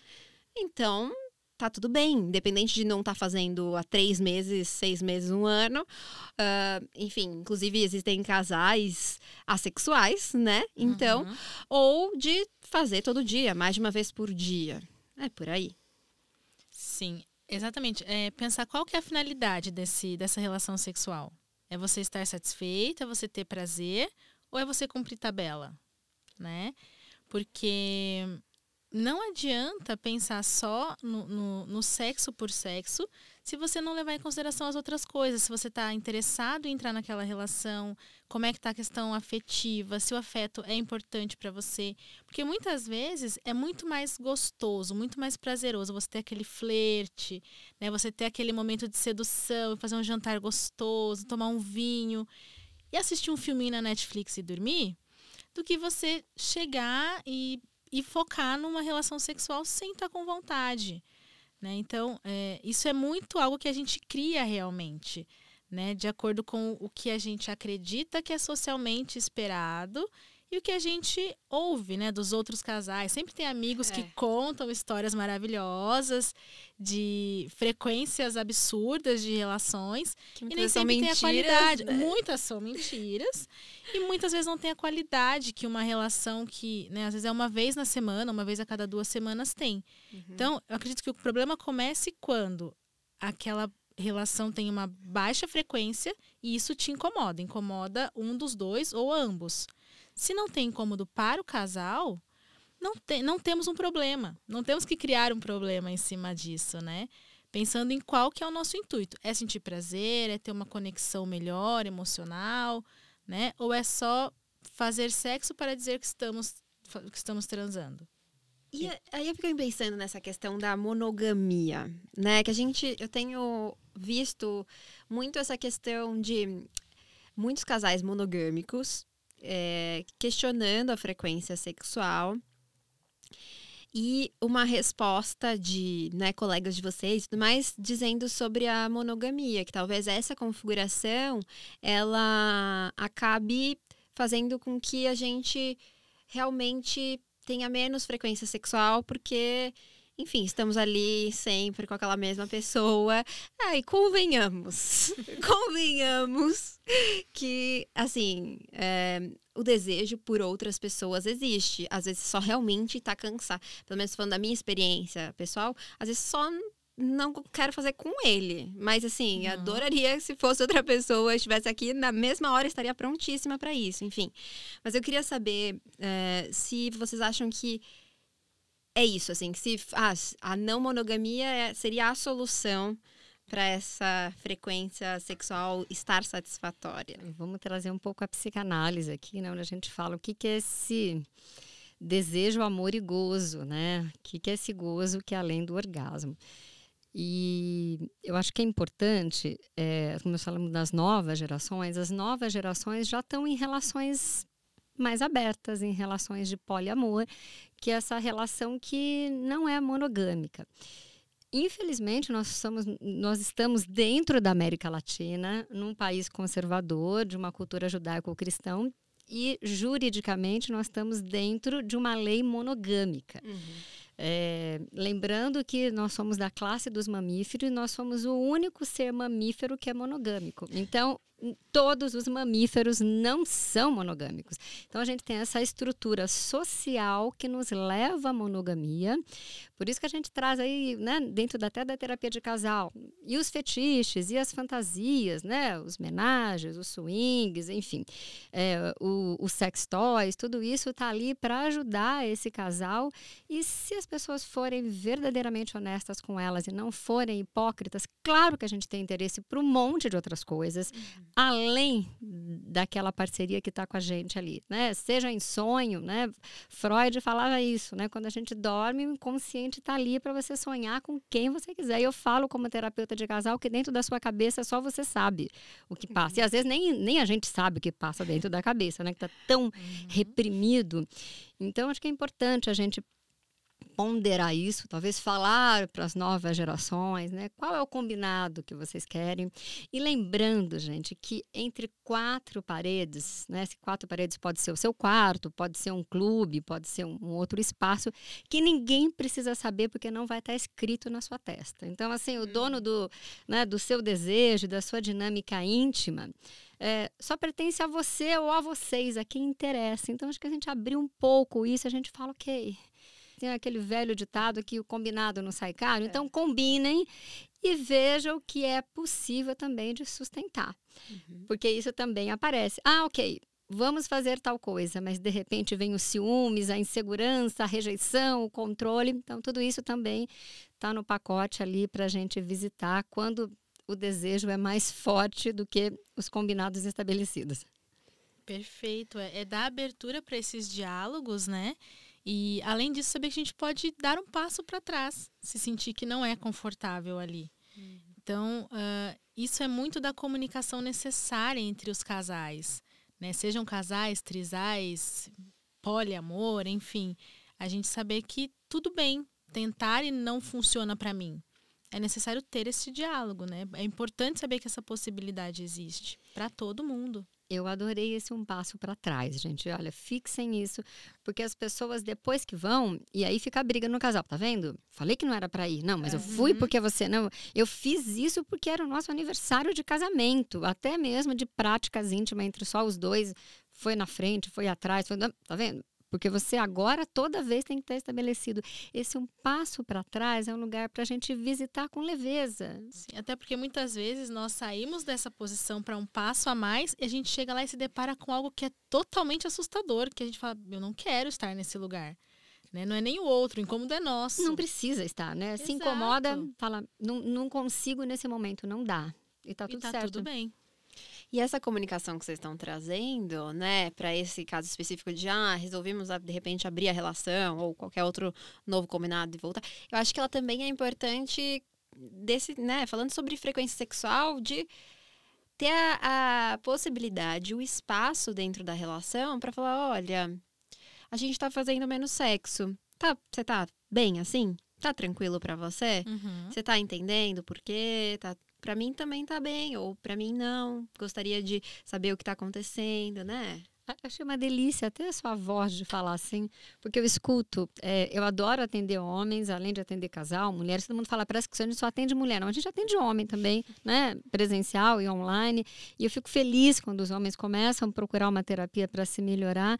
então tá tudo bem, independente de não estar tá fazendo há três meses, seis meses, um ano. Uh, enfim, inclusive existem casais assexuais, né? Então, uhum. ou de fazer todo dia, mais de uma vez por dia. É por aí. Sim, exatamente. É, pensar qual que é a finalidade desse, dessa relação sexual. É você estar satisfeita, é você ter prazer ou é você cumprir tabela, né? Porque não adianta pensar só no, no, no, sexo por sexo se você não levar em consideração as outras coisas. Se você está interessado em entrar naquela relação, como é que está a questão afetiva, se o afeto é importante para você. Porque muitas vezes é muito mais gostoso, muito mais prazeroso você ter aquele flerte, né? você ter aquele momento de sedução, fazer um jantar gostoso, tomar um vinho e assistir um filminho na Netflix e dormir, do que você chegar e e focar numa relação sexual sem estar com vontade. Né? Então, é, isso é muito algo que a gente cria realmente, né? de acordo com o que a gente acredita que é socialmente esperado e o que a gente ouve, né, dos outros casais. Sempre tem amigos é. que contam histórias maravilhosas de frequências absurdas de relações que e nem sempre tem a qualidade. Né? Muitas são mentiras e muitas vezes não tem a qualidade que uma relação que, né, às vezes é uma vez na semana, uma vez a cada duas semanas tem. Uhum. Então, eu acredito que o problema comece quando aquela relação tem uma baixa frequência e isso te incomoda, incomoda um dos dois ou ambos. Se não tem incômodo para o casal, não, tem, não temos um problema. Não temos que criar um problema em cima disso, né? Pensando em qual que é o nosso intuito. É sentir prazer, é ter uma conexão melhor, emocional, né? Ou é só fazer sexo para dizer que estamos, que estamos transando? E aí eu fico pensando nessa questão da monogamia, né? Que a gente, eu tenho visto muito essa questão de muitos casais monogâmicos é, questionando a frequência sexual. E uma resposta de né, colegas de vocês tudo mais dizendo sobre a monogamia, que talvez essa configuração ela acabe fazendo com que a gente realmente tenha menos frequência sexual, porque enfim, estamos ali sempre com aquela mesma pessoa. Ai, convenhamos, convenhamos que, assim, é, o desejo por outras pessoas existe. Às vezes só realmente tá cansado. Pelo menos falando da minha experiência pessoal, às vezes só não quero fazer com ele. Mas, assim, não. adoraria se fosse outra pessoa, estivesse aqui, na mesma hora estaria prontíssima para isso, enfim. Mas eu queria saber é, se vocês acham que é isso, assim, que se ah, a não monogamia é, seria a solução para essa frequência sexual estar satisfatória. Vamos trazer um pouco a psicanálise aqui, né, onde a gente fala o que, que é esse desejo, amor e gozo, né? O que, que é esse gozo que é além do orgasmo. E eu acho que é importante, é, como nós falamos das novas gerações, as novas gerações já estão em relações mais abertas, em relações de poliamor, que é essa relação que não é monogâmica. Infelizmente, nós, somos, nós estamos dentro da América Latina, num país conservador, de uma cultura judaico-cristã, e juridicamente nós estamos dentro de uma lei monogâmica. Uhum. É, lembrando que nós somos da classe dos mamíferos e nós somos o único ser mamífero que é monogâmico. Então, todos os mamíferos não são monogâmicos. Então a gente tem essa estrutura social que nos leva à monogamia. Por isso que a gente traz aí, né, dentro até da terapia de casal, e os fetiches, e as fantasias, né, os menagens, os swings, enfim, é, o, os sex toys, tudo isso está ali para ajudar esse casal. E se as pessoas forem verdadeiramente honestas com elas e não forem hipócritas, claro que a gente tem interesse para um monte de outras coisas. Uhum além daquela parceria que está com a gente ali, né? Seja em sonho, né? Freud falava isso, né? Quando a gente dorme, o inconsciente está ali para você sonhar com quem você quiser. E eu falo como terapeuta de casal que dentro da sua cabeça só você sabe o que passa. E às vezes nem, nem a gente sabe o que passa dentro da cabeça, né? Que está tão uhum. reprimido. Então, acho que é importante a gente ponderar isso, talvez falar para as novas gerações, né? Qual é o combinado que vocês querem? E lembrando, gente, que entre quatro paredes, né? Se quatro paredes pode ser o seu quarto, pode ser um clube, pode ser um, um outro espaço que ninguém precisa saber porque não vai estar escrito na sua testa. Então, assim, o dono uhum. do, né, do seu desejo, da sua dinâmica íntima, é, só pertence a você ou a vocês, a quem interessa. Então, acho que a gente abrir um pouco isso, a gente fala, ok, tem aquele velho ditado que o combinado não sai caro. Então, é. combinem e vejam o que é possível também de sustentar. Uhum. Porque isso também aparece. Ah, ok, vamos fazer tal coisa, mas de repente vem os ciúmes, a insegurança, a rejeição, o controle. Então, tudo isso também está no pacote ali para a gente visitar quando o desejo é mais forte do que os combinados estabelecidos. Perfeito. É, é dar abertura para esses diálogos, né? E além disso, saber que a gente pode dar um passo para trás, se sentir que não é confortável ali. Uhum. Então, uh, isso é muito da comunicação necessária entre os casais, né? Sejam casais, trisais, poliamor, enfim, a gente saber que tudo bem, tentar e não funciona para mim. É necessário ter esse diálogo, né? É importante saber que essa possibilidade existe para todo mundo. Eu adorei esse um passo para trás, gente. Olha, fixem isso, porque as pessoas depois que vão, e aí fica a briga no casal, tá vendo? Falei que não era para ir. Não, mas uhum. eu fui porque você não. Eu fiz isso porque era o nosso aniversário de casamento, até mesmo de práticas íntimas entre só os dois. Foi na frente, foi atrás, foi, tá vendo? Porque você agora, toda vez, tem que estar estabelecido. Esse um passo para trás é um lugar para a gente visitar com leveza. Sim, até porque muitas vezes nós saímos dessa posição para um passo a mais e a gente chega lá e se depara com algo que é totalmente assustador, que a gente fala, eu não quero estar nesse lugar. Né? Não é nem o outro, o incômodo é nosso. Não precisa estar, né? Exato. Se incomoda, fala, não, não consigo nesse momento, não dá. E tá tudo e tá certo. tudo bem. E essa comunicação que vocês estão trazendo, né, para esse caso específico de ah, resolvemos de repente abrir a relação ou qualquer outro novo combinado e voltar, eu acho que ela também é importante desse, né, falando sobre frequência sexual, de ter a, a possibilidade, o espaço dentro da relação para falar, olha, a gente está fazendo menos sexo. Tá, você tá bem assim? Tá tranquilo para você? Uhum. Você tá entendendo por quê? Tá para mim também tá bem, ou para mim não. Gostaria de saber o que tá acontecendo, né? Achei uma delícia até a sua voz de falar assim, porque eu escuto, é, eu adoro atender homens, além de atender casal, mulheres, todo mundo fala, parece que a gente só atende mulher. Não, a gente atende homem também, né? Presencial e online. E eu fico feliz quando os homens começam a procurar uma terapia para se melhorar.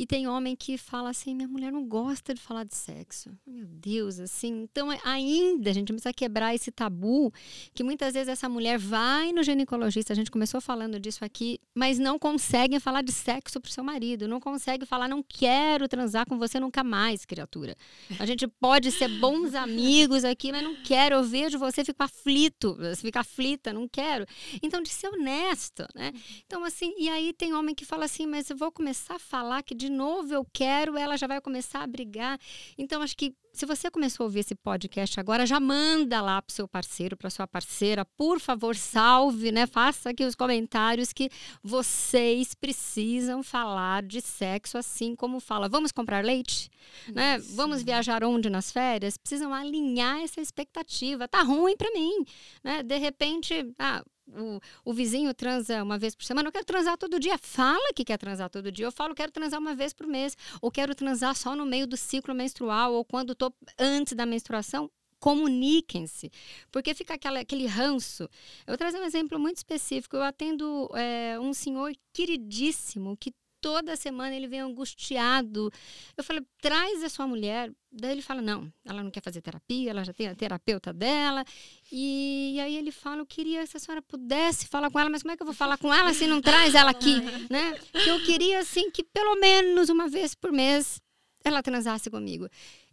E tem homem que fala assim: minha mulher não gosta de falar de sexo. Meu Deus, assim. Então, é, ainda a gente precisa quebrar esse tabu que muitas vezes essa mulher vai no ginecologista. A gente começou falando disso aqui, mas não consegue falar de sexo pro seu marido. Não consegue falar, não quero transar com você nunca mais, criatura. A gente pode ser bons amigos aqui, mas não quero. Eu vejo você, fico aflito, fica aflita, não quero. Então, de ser honesta, né? Então, assim, e aí tem homem que fala assim, mas eu vou começar a falar que de novo eu quero, ela já vai começar a brigar. Então, acho que se você começou a ouvir esse podcast agora, já manda lá para o seu parceiro, para sua parceira, por favor, salve, né? Faça aqui os comentários que vocês precisam falar de sexo assim como fala. Vamos comprar leite, né? Vamos viajar onde nas férias? Precisam alinhar essa expectativa. Tá ruim para mim, né? De repente, ah, o, o vizinho transa uma vez por semana, eu quero transar todo dia. Fala que quer transar todo dia. Eu falo, quero transar uma vez por mês. Ou quero transar só no meio do ciclo menstrual, ou quando estou antes da menstruação. comuniquem-se, porque fica aquela, aquele ranço. Eu vou trazer um exemplo muito específico. Eu atendo é, um senhor queridíssimo que toda semana ele vem angustiado. Eu falei, traz a sua mulher. Daí ele fala, não, ela não quer fazer terapia, ela já tem a terapeuta dela. E, e aí ele fala, eu queria se a senhora pudesse falar com ela, mas como é que eu vou falar com ela se não traz ela aqui, né? Que eu queria, assim, que pelo menos uma vez por mês ela transasse comigo.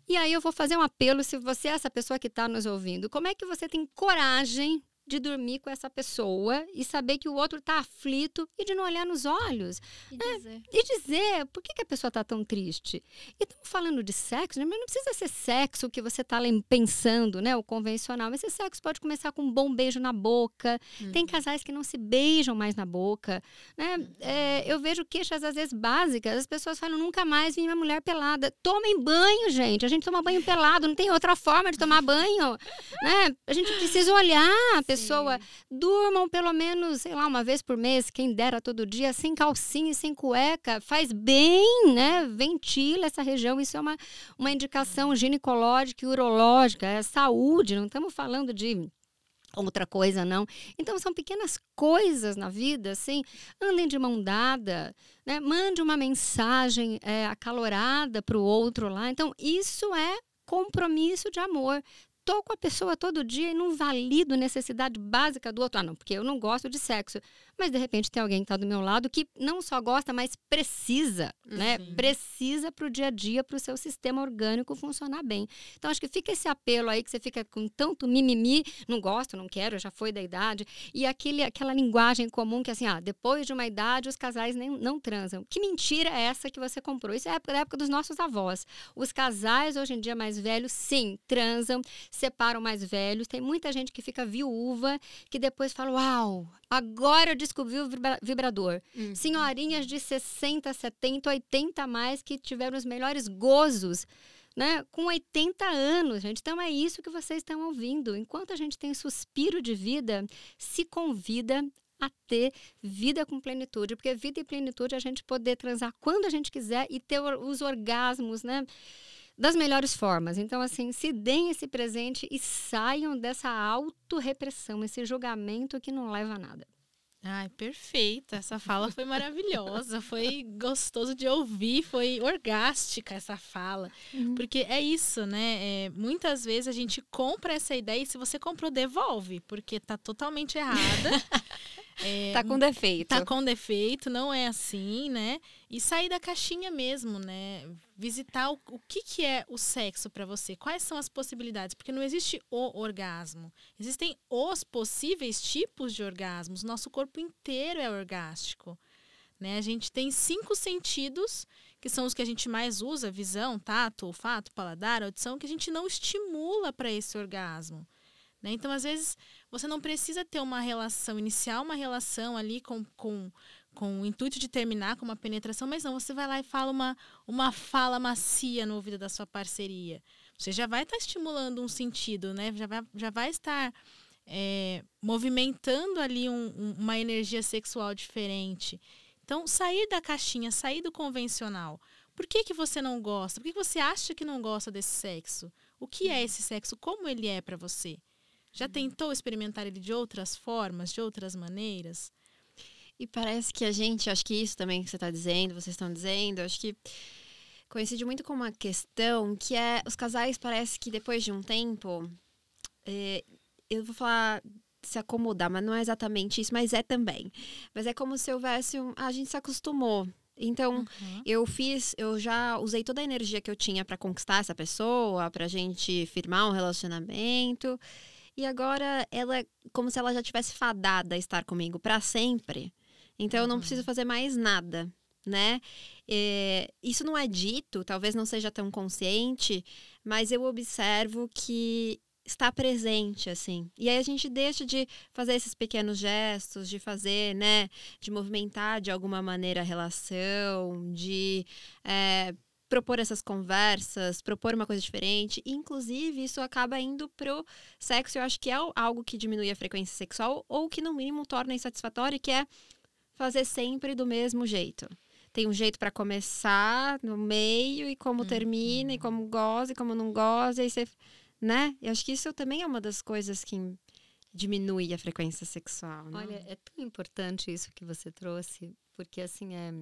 E aí eu vou fazer um apelo, se você é essa pessoa que está nos ouvindo, como é que você tem coragem de dormir com essa pessoa e saber que o outro está aflito e de não olhar nos olhos. E né? dizer. E dizer por que, que a pessoa está tão triste. E estamos falando de sexo, né? mas não precisa ser sexo que você está pensando, né? O convencional. Esse sexo pode começar com um bom beijo na boca. Uhum. Tem casais que não se beijam mais na boca. Né? É, eu vejo queixas, às vezes, básicas. As pessoas falam, nunca mais vi minha mulher pelada. Tomem banho, gente. A gente toma banho pelado. Não tem outra forma de tomar banho. né? A gente precisa olhar a pessoa. Durmam pelo menos, sei lá, uma vez por mês. Quem dera todo dia, sem calcinha e sem cueca. Faz bem, né? Ventila essa região. Isso é uma, uma indicação ginecológica e urológica. É saúde. Não estamos falando de outra coisa não. Então são pequenas coisas na vida, assim, andem de mão dada, né? Mande uma mensagem é, acalorada para o outro lá. Então isso é compromisso de amor. Tô com a pessoa todo dia e não valido necessidade básica do outro. Ah, não, porque eu não gosto de sexo. Mas de repente tem alguém que está do meu lado que não só gosta, mas precisa, né? Sim. Precisa para o dia a dia, para o seu sistema orgânico funcionar bem. Então acho que fica esse apelo aí que você fica com tanto mimimi, não gosto, não quero, já foi da idade, e aquele, aquela linguagem comum que assim, ah, depois de uma idade os casais nem, não transam. Que mentira é essa que você comprou? Isso é da época dos nossos avós. Os casais hoje em dia mais velhos, sim, transam, separam mais velhos. Tem muita gente que fica viúva, que depois fala, uau, agora eu descobri o vibra- vibrador. Uhum. Senhorinhas de 60, 70, 80 a mais que tiveram os melhores gozos, né? Com 80 anos, gente. Então é isso que vocês estão ouvindo. Enquanto a gente tem suspiro de vida, se convida a ter vida com plenitude, porque vida e plenitude é a gente poder transar quando a gente quiser e ter os orgasmos, né? Das melhores formas. Então, assim, se deem esse presente e saiam dessa autorrepressão, esse julgamento que não leva a nada. Ai, perfeita. Essa fala foi maravilhosa. Foi gostoso de ouvir. Foi orgástica essa fala. Porque é isso, né? É, muitas vezes a gente compra essa ideia e se você comprou, devolve. Porque tá totalmente errada. É, Tá com defeito. tá com defeito, não é assim, né? E sair da caixinha mesmo, né? Visitar o, o que, que é o sexo para você, quais são as possibilidades, porque não existe o orgasmo, existem os possíveis tipos de orgasmos. Nosso corpo inteiro é orgástico, né? A gente tem cinco sentidos que são os que a gente mais usa: visão, tato, olfato, paladar, audição, que a gente não estimula para esse orgasmo. Né? Então, às vezes, você não precisa ter uma relação inicial, uma relação ali com, com, com o intuito de terminar com uma penetração, mas não, você vai lá e fala uma, uma fala macia no ouvido da sua parceria. Você já vai estar estimulando um sentido, né? Já vai, já vai estar é, movimentando ali um- um- uma energia sexual diferente. Então, sair da caixinha, sair do convencional. Por que, que você não gosta? Por que, que você acha que não gosta desse sexo? O que é esse sexo? Como ele é para você? Já tentou experimentar ele de outras formas, de outras maneiras? E parece que a gente, acho que isso também que você está dizendo, vocês estão dizendo, acho que coincide muito com uma questão que é os casais parece que depois de um tempo, é, eu vou falar se acomodar, mas não é exatamente isso, mas é também. Mas é como se houvesse um, a gente se acostumou. Então, Uhum. eu fiz, eu já usei toda a energia que eu tinha para conquistar essa pessoa, pra gente firmar um relacionamento. E agora ela é como se ela já tivesse fadada a estar comigo para sempre. Então eu não Uhum. preciso fazer mais nada, né? É, isso não é dito, talvez não seja tão consciente, mas eu observo que está presente, assim. E aí a gente deixa de fazer esses pequenos gestos, de fazer, né? De movimentar de alguma maneira a relação, de é, propor essas conversas, propor uma coisa diferente. Inclusive, isso acaba indo pro sexo. Eu acho que é algo que diminui a frequência sexual ou que, no mínimo, torna insatisfatório, que é fazer sempre do mesmo jeito. Tem um jeito para começar, no meio, e como termina, e como goza, e como não goza, e você né? Eu acho que isso também é uma das coisas que diminui a frequência sexual. Né? Olha, é tão importante isso que você trouxe, porque assim é.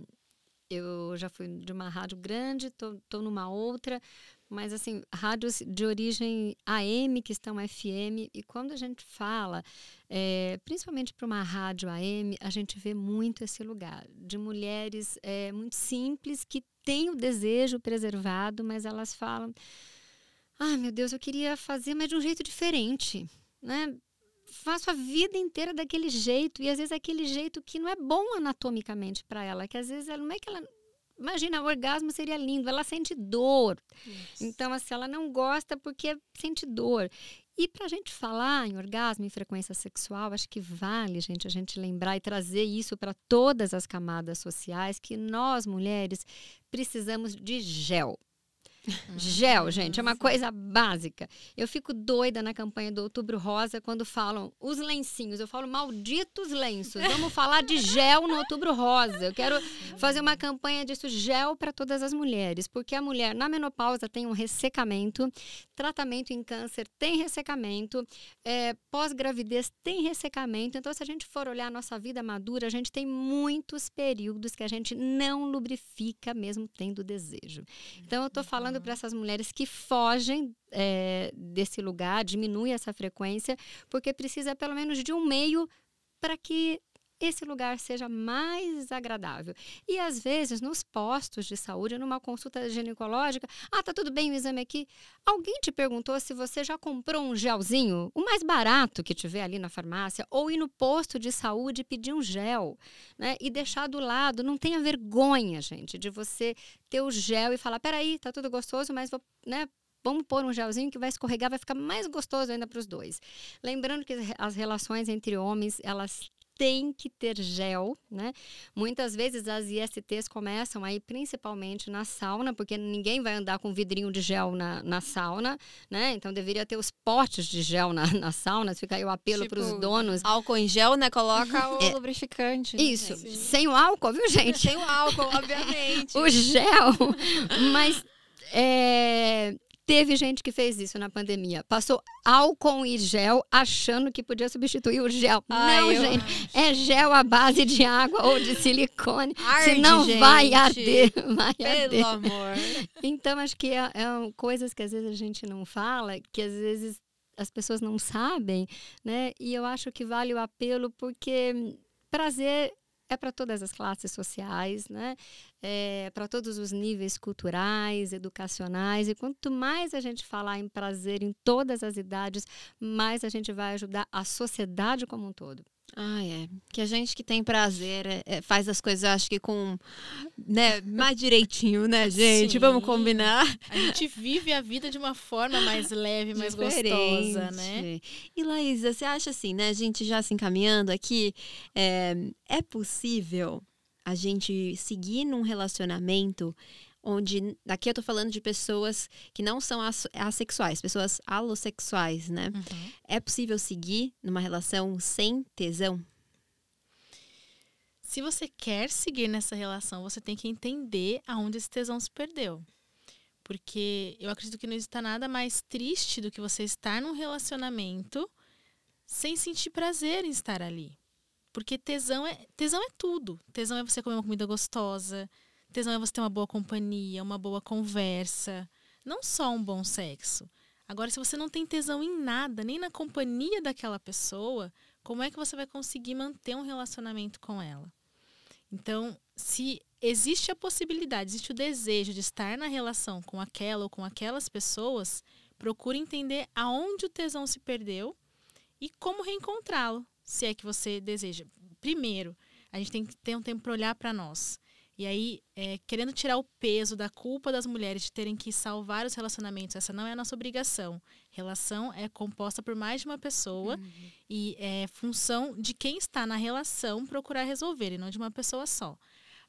Eu já fui de uma rádio grande, tô, tô numa outra, mas assim, rádios de origem AM que estão FM, e quando a gente fala, é, principalmente para uma rádio AM, a gente vê muito esse lugar de mulheres é, muito simples que têm o desejo preservado, mas elas falam: ah, meu Deus, eu queria fazer, mas de um jeito diferente, né? Faço a vida inteira daquele jeito e às vezes aquele jeito que não é bom anatomicamente para ela, que às vezes ela não é que ela Imagina, o orgasmo seria lindo, ela sente dor. Yes. Então, assim, ela não gosta porque sente dor. E para a gente falar em orgasmo e frequência sexual, acho que vale, gente, a gente lembrar e trazer isso para todas as camadas sociais, que nós, mulheres, precisamos de gel. Gel, gente, é uma coisa básica. Eu fico doida na campanha do Outubro Rosa quando falam os lencinhos. Eu falo malditos lenços. Vamos falar de gel no Outubro Rosa. Eu quero fazer uma campanha disso, gel para todas as mulheres, porque a mulher na menopausa tem um ressecamento, tratamento em câncer tem ressecamento, é, pós-gravidez tem ressecamento. Então, se a gente for olhar a nossa vida madura, a gente tem muitos períodos que a gente não lubrifica mesmo tendo desejo. Então, eu estou falando para essas mulheres que fogem é, desse lugar, diminui essa frequência, porque precisa pelo menos de um meio para que esse lugar seja mais agradável. E às vezes, nos postos de saúde, numa consulta ginecológica, ah, tá tudo bem o exame aqui. Alguém te perguntou se você já comprou um gelzinho, o mais barato que tiver ali na farmácia, ou ir no posto de saúde e pedir um gel, né? E deixar do lado. Não tenha vergonha, gente, de você ter o gel e falar: peraí, tá tudo gostoso, mas vou, né? Vamos pôr um gelzinho que vai escorregar, vai ficar mais gostoso ainda para os dois. Lembrando que as relações entre homens, elas tem que ter gel, né? Muitas vezes as ISTs começam aí principalmente na sauna, porque ninguém vai andar com vidrinho de gel na, na sauna, né? Então deveria ter os potes de gel na, na sauna, fica aí o apelo tipo, para os donos. Álcool em gel, né? Coloca o é, lubrificante. Né? Isso, sem o álcool, viu, gente? sem o álcool, obviamente. o gel, mas é, Teve gente que fez isso na pandemia. Passou álcool e gel achando que podia substituir o gel. Ai, não, gente. É gel à base de água ou de silicone. Arde, senão gente. vai arder. Vai Pelo arder. amor. Então, acho que é, é coisas que às vezes a gente não fala, que às vezes as pessoas não sabem, né? E eu acho que vale o apelo porque prazer é para todas as classes sociais, né? É para todos os níveis culturais, educacionais. E quanto mais a gente falar em prazer em todas as idades, mais a gente vai ajudar a sociedade como um todo. Ah, é. Que a gente que tem prazer é, é, faz as coisas, acho que com né, mais direitinho, né, gente? Sim. Vamos combinar. A gente vive a vida de uma forma mais leve, mais Diferente. gostosa, né? E Laísa, você acha assim, né? A gente já se encaminhando aqui, é, é possível a gente seguir num relacionamento onde aqui eu tô falando de pessoas que não são assexuais, pessoas alossexuais, né? Uhum. É possível seguir numa relação sem tesão? Se você quer seguir nessa relação, você tem que entender aonde esse tesão se perdeu. Porque eu acredito que não existe nada mais triste do que você estar num relacionamento sem sentir prazer em estar ali. Porque tesão é, tesão é tudo. Tesão é você comer uma comida gostosa, Tesão é você ter uma boa companhia, uma boa conversa, não só um bom sexo. Agora, se você não tem tesão em nada, nem na companhia daquela pessoa, como é que você vai conseguir manter um relacionamento com ela? Então, se existe a possibilidade, existe o desejo de estar na relação com aquela ou com aquelas pessoas, procure entender aonde o tesão se perdeu e como reencontrá-lo, se é que você deseja. Primeiro, a gente tem que ter um tempo para olhar para nós. E aí, é, querendo tirar o peso da culpa das mulheres de terem que salvar os relacionamentos, essa não é a nossa obrigação. Relação é composta por mais de uma pessoa uhum. e é função de quem está na relação procurar resolver, e não de uma pessoa só.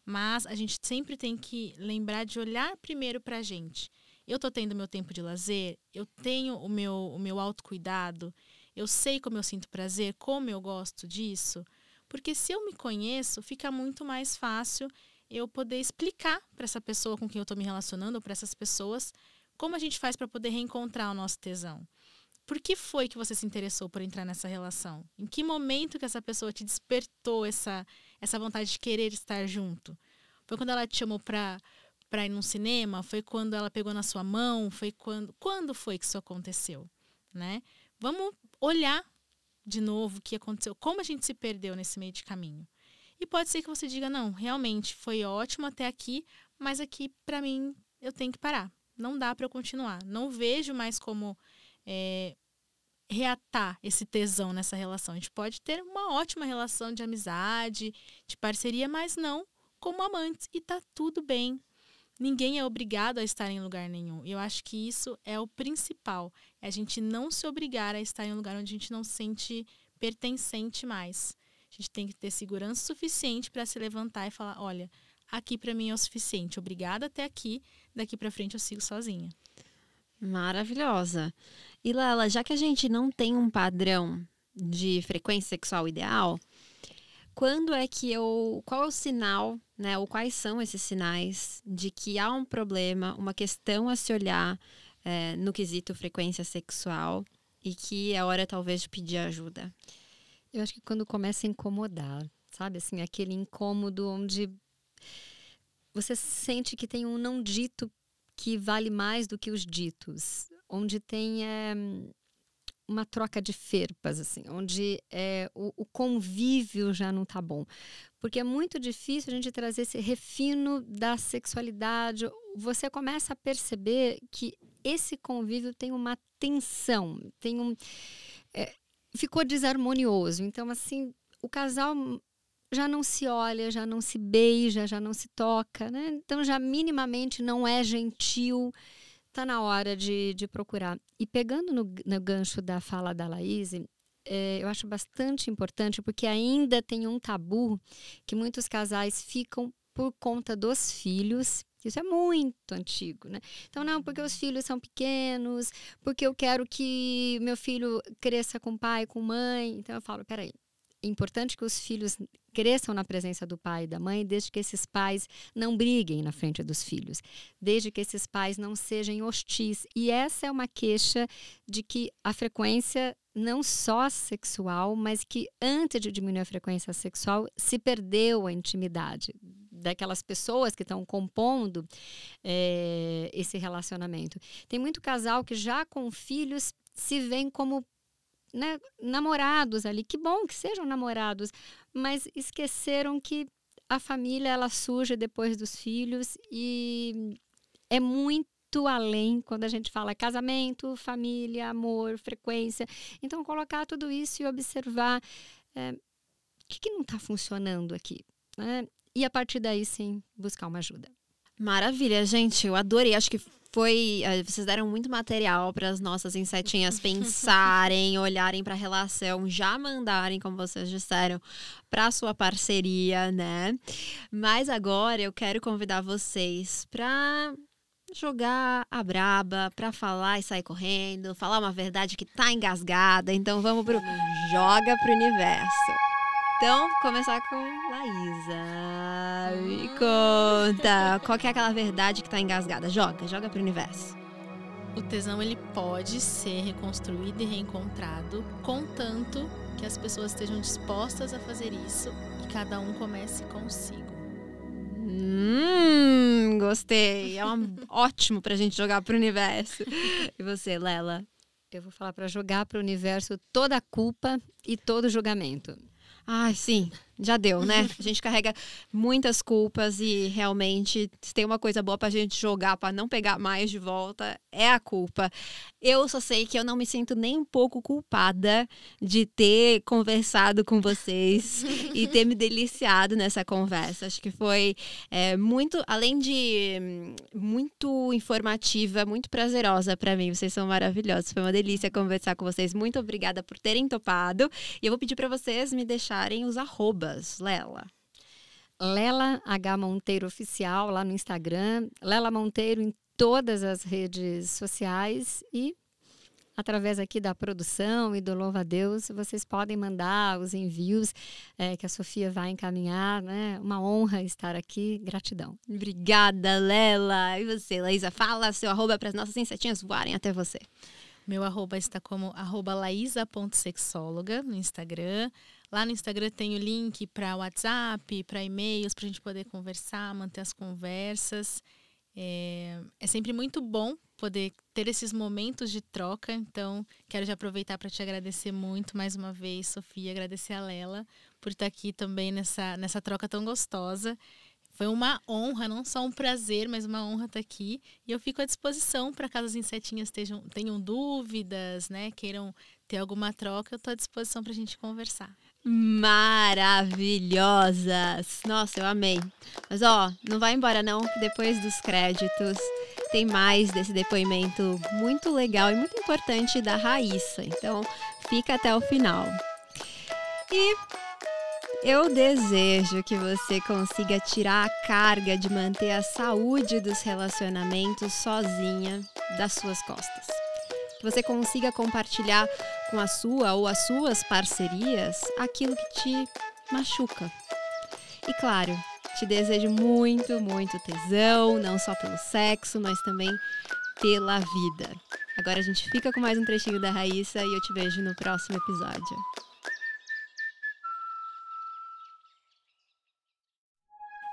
Mas a gente sempre tem que lembrar de olhar primeiro para a gente. Eu estou tendo meu tempo de lazer, eu tenho o meu, o meu autocuidado, eu sei como eu sinto prazer, como eu gosto disso. Porque se eu me conheço, fica muito mais fácil eu poder explicar para essa pessoa com quem eu estou me relacionando, ou para essas pessoas, como a gente faz para poder reencontrar o nosso tesão. por que foi que você se interessou por entrar nessa relação? Em que momento que essa pessoa te despertou essa, essa vontade de querer estar junto? Foi quando ela te chamou para para ir num cinema? Foi quando ela pegou na sua mão? Foi quando quando foi que isso aconteceu, né? Vamos olhar de novo o que aconteceu, como a gente se perdeu nesse meio de caminho. E pode ser que você diga não, realmente foi ótimo até aqui, mas aqui para mim eu tenho que parar. Não dá para eu continuar. Não vejo mais como é, reatar esse tesão nessa relação. A gente pode ter uma ótima relação de amizade, de parceria, mas não como amantes. E tá tudo bem. Ninguém é obrigado a estar em lugar nenhum. Eu acho que isso é o principal. É a gente não se obrigar a estar em um lugar onde a gente não se sente pertencente mais. A gente tem que ter segurança suficiente para se levantar e falar: olha, aqui para mim é o suficiente. Obrigada até aqui. Daqui para frente eu sigo sozinha. Maravilhosa. E Lala, já que a gente não tem um padrão de frequência sexual ideal, quando é que eu. Qual é o sinal, né? Ou quais são esses sinais de que há um problema, uma questão a se olhar é, no quesito frequência sexual e que é hora talvez de pedir ajuda? Eu acho que quando começa a incomodar, sabe? Assim, aquele incômodo onde você sente que tem um não dito que vale mais do que os ditos, onde tem é, uma troca de ferpas, assim, onde é, o, o, convívio já não tá bom. Porque é muito difícil a gente trazer esse refino da sexualidade. Você começa a perceber que esse convívio tem uma tensão, tem um. É, ficou desarmonioso. Então, assim, o casal já não se olha, já não se beija, já não se toca, né? Então já minimamente não é gentil, tá na hora de, de procurar. E pegando no, no gancho da fala da Laís, é, eu acho bastante importante porque ainda tem um tabu que muitos casais ficam por conta dos filhos. Isso é muito antigo, né? Então, não, porque os filhos são pequenos, porque eu quero que meu filho cresça com pai, com mãe. Então, eu falo, peraí, é importante que os filhos cresçam na presença do pai e da mãe, desde que esses pais não briguem na frente dos filhos, desde que esses pais não sejam hostis. E essa é uma queixa de que a frequência não só sexual, mas que antes de diminuir a frequência sexual se perdeu a intimidade daquelas pessoas que estão compondo é, esse relacionamento. Tem muito casal que já com filhos se vêem como né, namorados ali. Que bom que sejam namorados, mas esqueceram que a família ela surge depois dos filhos e é muito além quando a gente fala casamento, família, amor, frequência. Então, colocar tudo isso e observar é, o que, que não está funcionando aqui. Né? E a partir daí, sim, buscar uma ajuda. Maravilha, gente. Eu adorei. Acho que foi. Eh, vocês deram muito material para as nossas insetinhas pensarem, olharem para a relação, já mandarem, como vocês disseram, para sua parceria, né? Mas agora eu quero convidar vocês para jogar a braba, para falar e sair correndo, falar uma verdade que tá engasgada. Então vamos pro joga pro universo. Então, começar com Laísa. Me conta, qual que é aquela verdade que tá engasgada? Joga, joga pro universo. O tesão ele pode ser reconstruído e reencontrado, contanto que as pessoas estejam dispostas a fazer isso e cada um comece consigo. Hum, gostei. É um ótimo pra gente jogar pro universo. E você, Lela? Eu vou falar para jogar pro universo toda a culpa e todo o julgamento. Ai, sim, já deu, né? A gente carrega muitas culpas e realmente se tem uma coisa boa pra gente jogar para não pegar mais de volta, é a culpa. Eu só sei que eu não me sinto nem um pouco culpada de ter conversado com vocês e ter me deliciado nessa conversa. Acho que foi é, muito, além de hum, muito informativa, muito prazerosa para mim. Vocês são maravilhosos. Foi uma delícia conversar com vocês. Muito obrigada por terem topado. E eu vou pedir para vocês me deixarem os arrobas, Lela. Lela H Monteiro Oficial lá no Instagram, Lela Monteiro em todas as redes sociais e através aqui da produção e do Louva a Deus, vocês podem mandar os envios é, que a Sofia vai encaminhar, né? Uma honra estar aqui, gratidão. Obrigada, Lela. E você, Laísa, fala seu arroba para as nossas insetinhas voarem até você. Meu arroba está como arroba laísa.sexóloga no Instagram. Lá no Instagram tem o link para WhatsApp, para e-mails, para a gente poder conversar, manter as conversas. É, é sempre muito bom poder ter esses momentos de troca. Então, quero já aproveitar para te agradecer muito mais uma vez, Sofia, agradecer a Lela por estar aqui também nessa, nessa troca tão gostosa. Foi uma honra, não só um prazer, mas uma honra estar aqui. E eu fico à disposição para caso as insetinhas estejam, tenham dúvidas, né? Queiram ter alguma troca, eu estou à disposição para a gente conversar. Maravilhosas! Nossa, eu amei. Mas ó, não vai embora não, depois dos créditos tem mais desse depoimento muito legal e muito importante da Raíssa. Então, fica até o final. E eu desejo que você consiga tirar a carga de manter a saúde dos relacionamentos sozinha das suas costas. Que você consiga compartilhar com a sua ou as suas parcerias aquilo que te machuca. E claro, te desejo muito, muito tesão, não só pelo sexo, mas também pela vida. Agora a gente fica com mais um trechinho da Raíssa e eu te vejo no próximo episódio.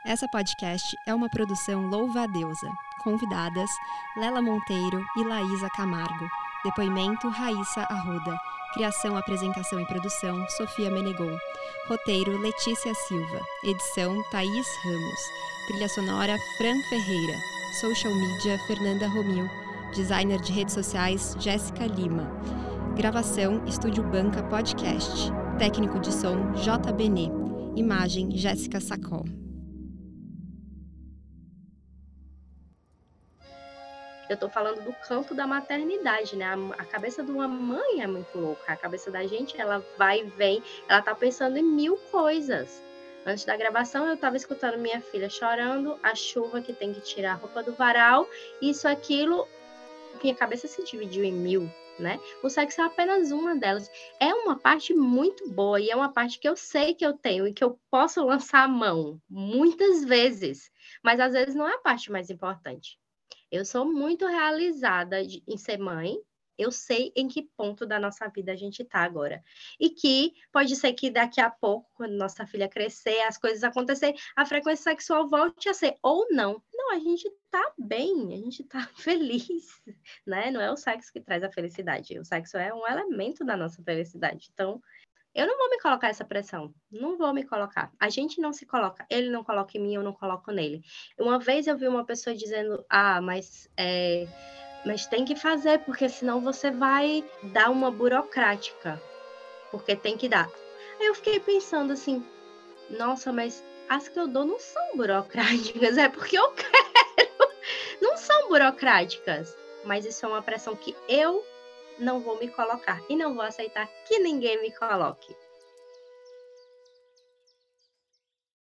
Essa podcast é uma produção Louva a Deusa. Convidadas Lela Monteiro e Laísa Camargo. Depoimento Raíssa Arruda. Criação, apresentação e produção Sofia Menegon. Roteiro Letícia Silva. Edição Thaís Ramos. Trilha sonora Fran Ferreira. Social media Fernanda Romil. Designer de redes sociais Jéssica Lima. Gravação Estúdio Banca Podcast. Técnico de som JBN. Imagem Jéssica Sacol. Eu tô falando do campo da maternidade, né? A, a, cabeça de uma mãe é muito louca. A cabeça da gente, ela vai e vem, ela tá pensando em mil coisas. Antes da gravação, eu tava escutando minha filha chorando, a chuva que tem que tirar a roupa do varal, isso, aquilo. Minha cabeça se dividiu em mil, né? O sexo é apenas uma delas. É uma parte muito boa e é uma parte que eu sei que eu tenho e que eu posso lançar a mão muitas vezes, mas às vezes não é a parte mais importante. Eu sou muito realizada em ser mãe. Eu sei em que ponto da nossa vida a gente está agora. E que pode ser que daqui a pouco, quando nossa filha crescer, as coisas acontecerem, a frequência sexual volte a ser ou não. Não, a gente está bem, a gente está feliz, né? Não é o sexo que traz a felicidade. O sexo é um elemento da nossa felicidade. Então, eu não vou me colocar essa pressão. Não vou me colocar. A gente não se coloca. Ele não coloca em mim, eu não coloco nele. Uma vez eu vi uma pessoa dizendo: Ah, mas. É, mas tem que fazer, porque senão você vai dar uma burocrática. Porque tem que dar. Aí eu fiquei pensando assim: Nossa, mas as que eu dou não são burocráticas, é porque eu quero. Não são burocráticas. Mas isso é uma pressão que eu não vou me colocar e não vou aceitar que ninguém me coloque.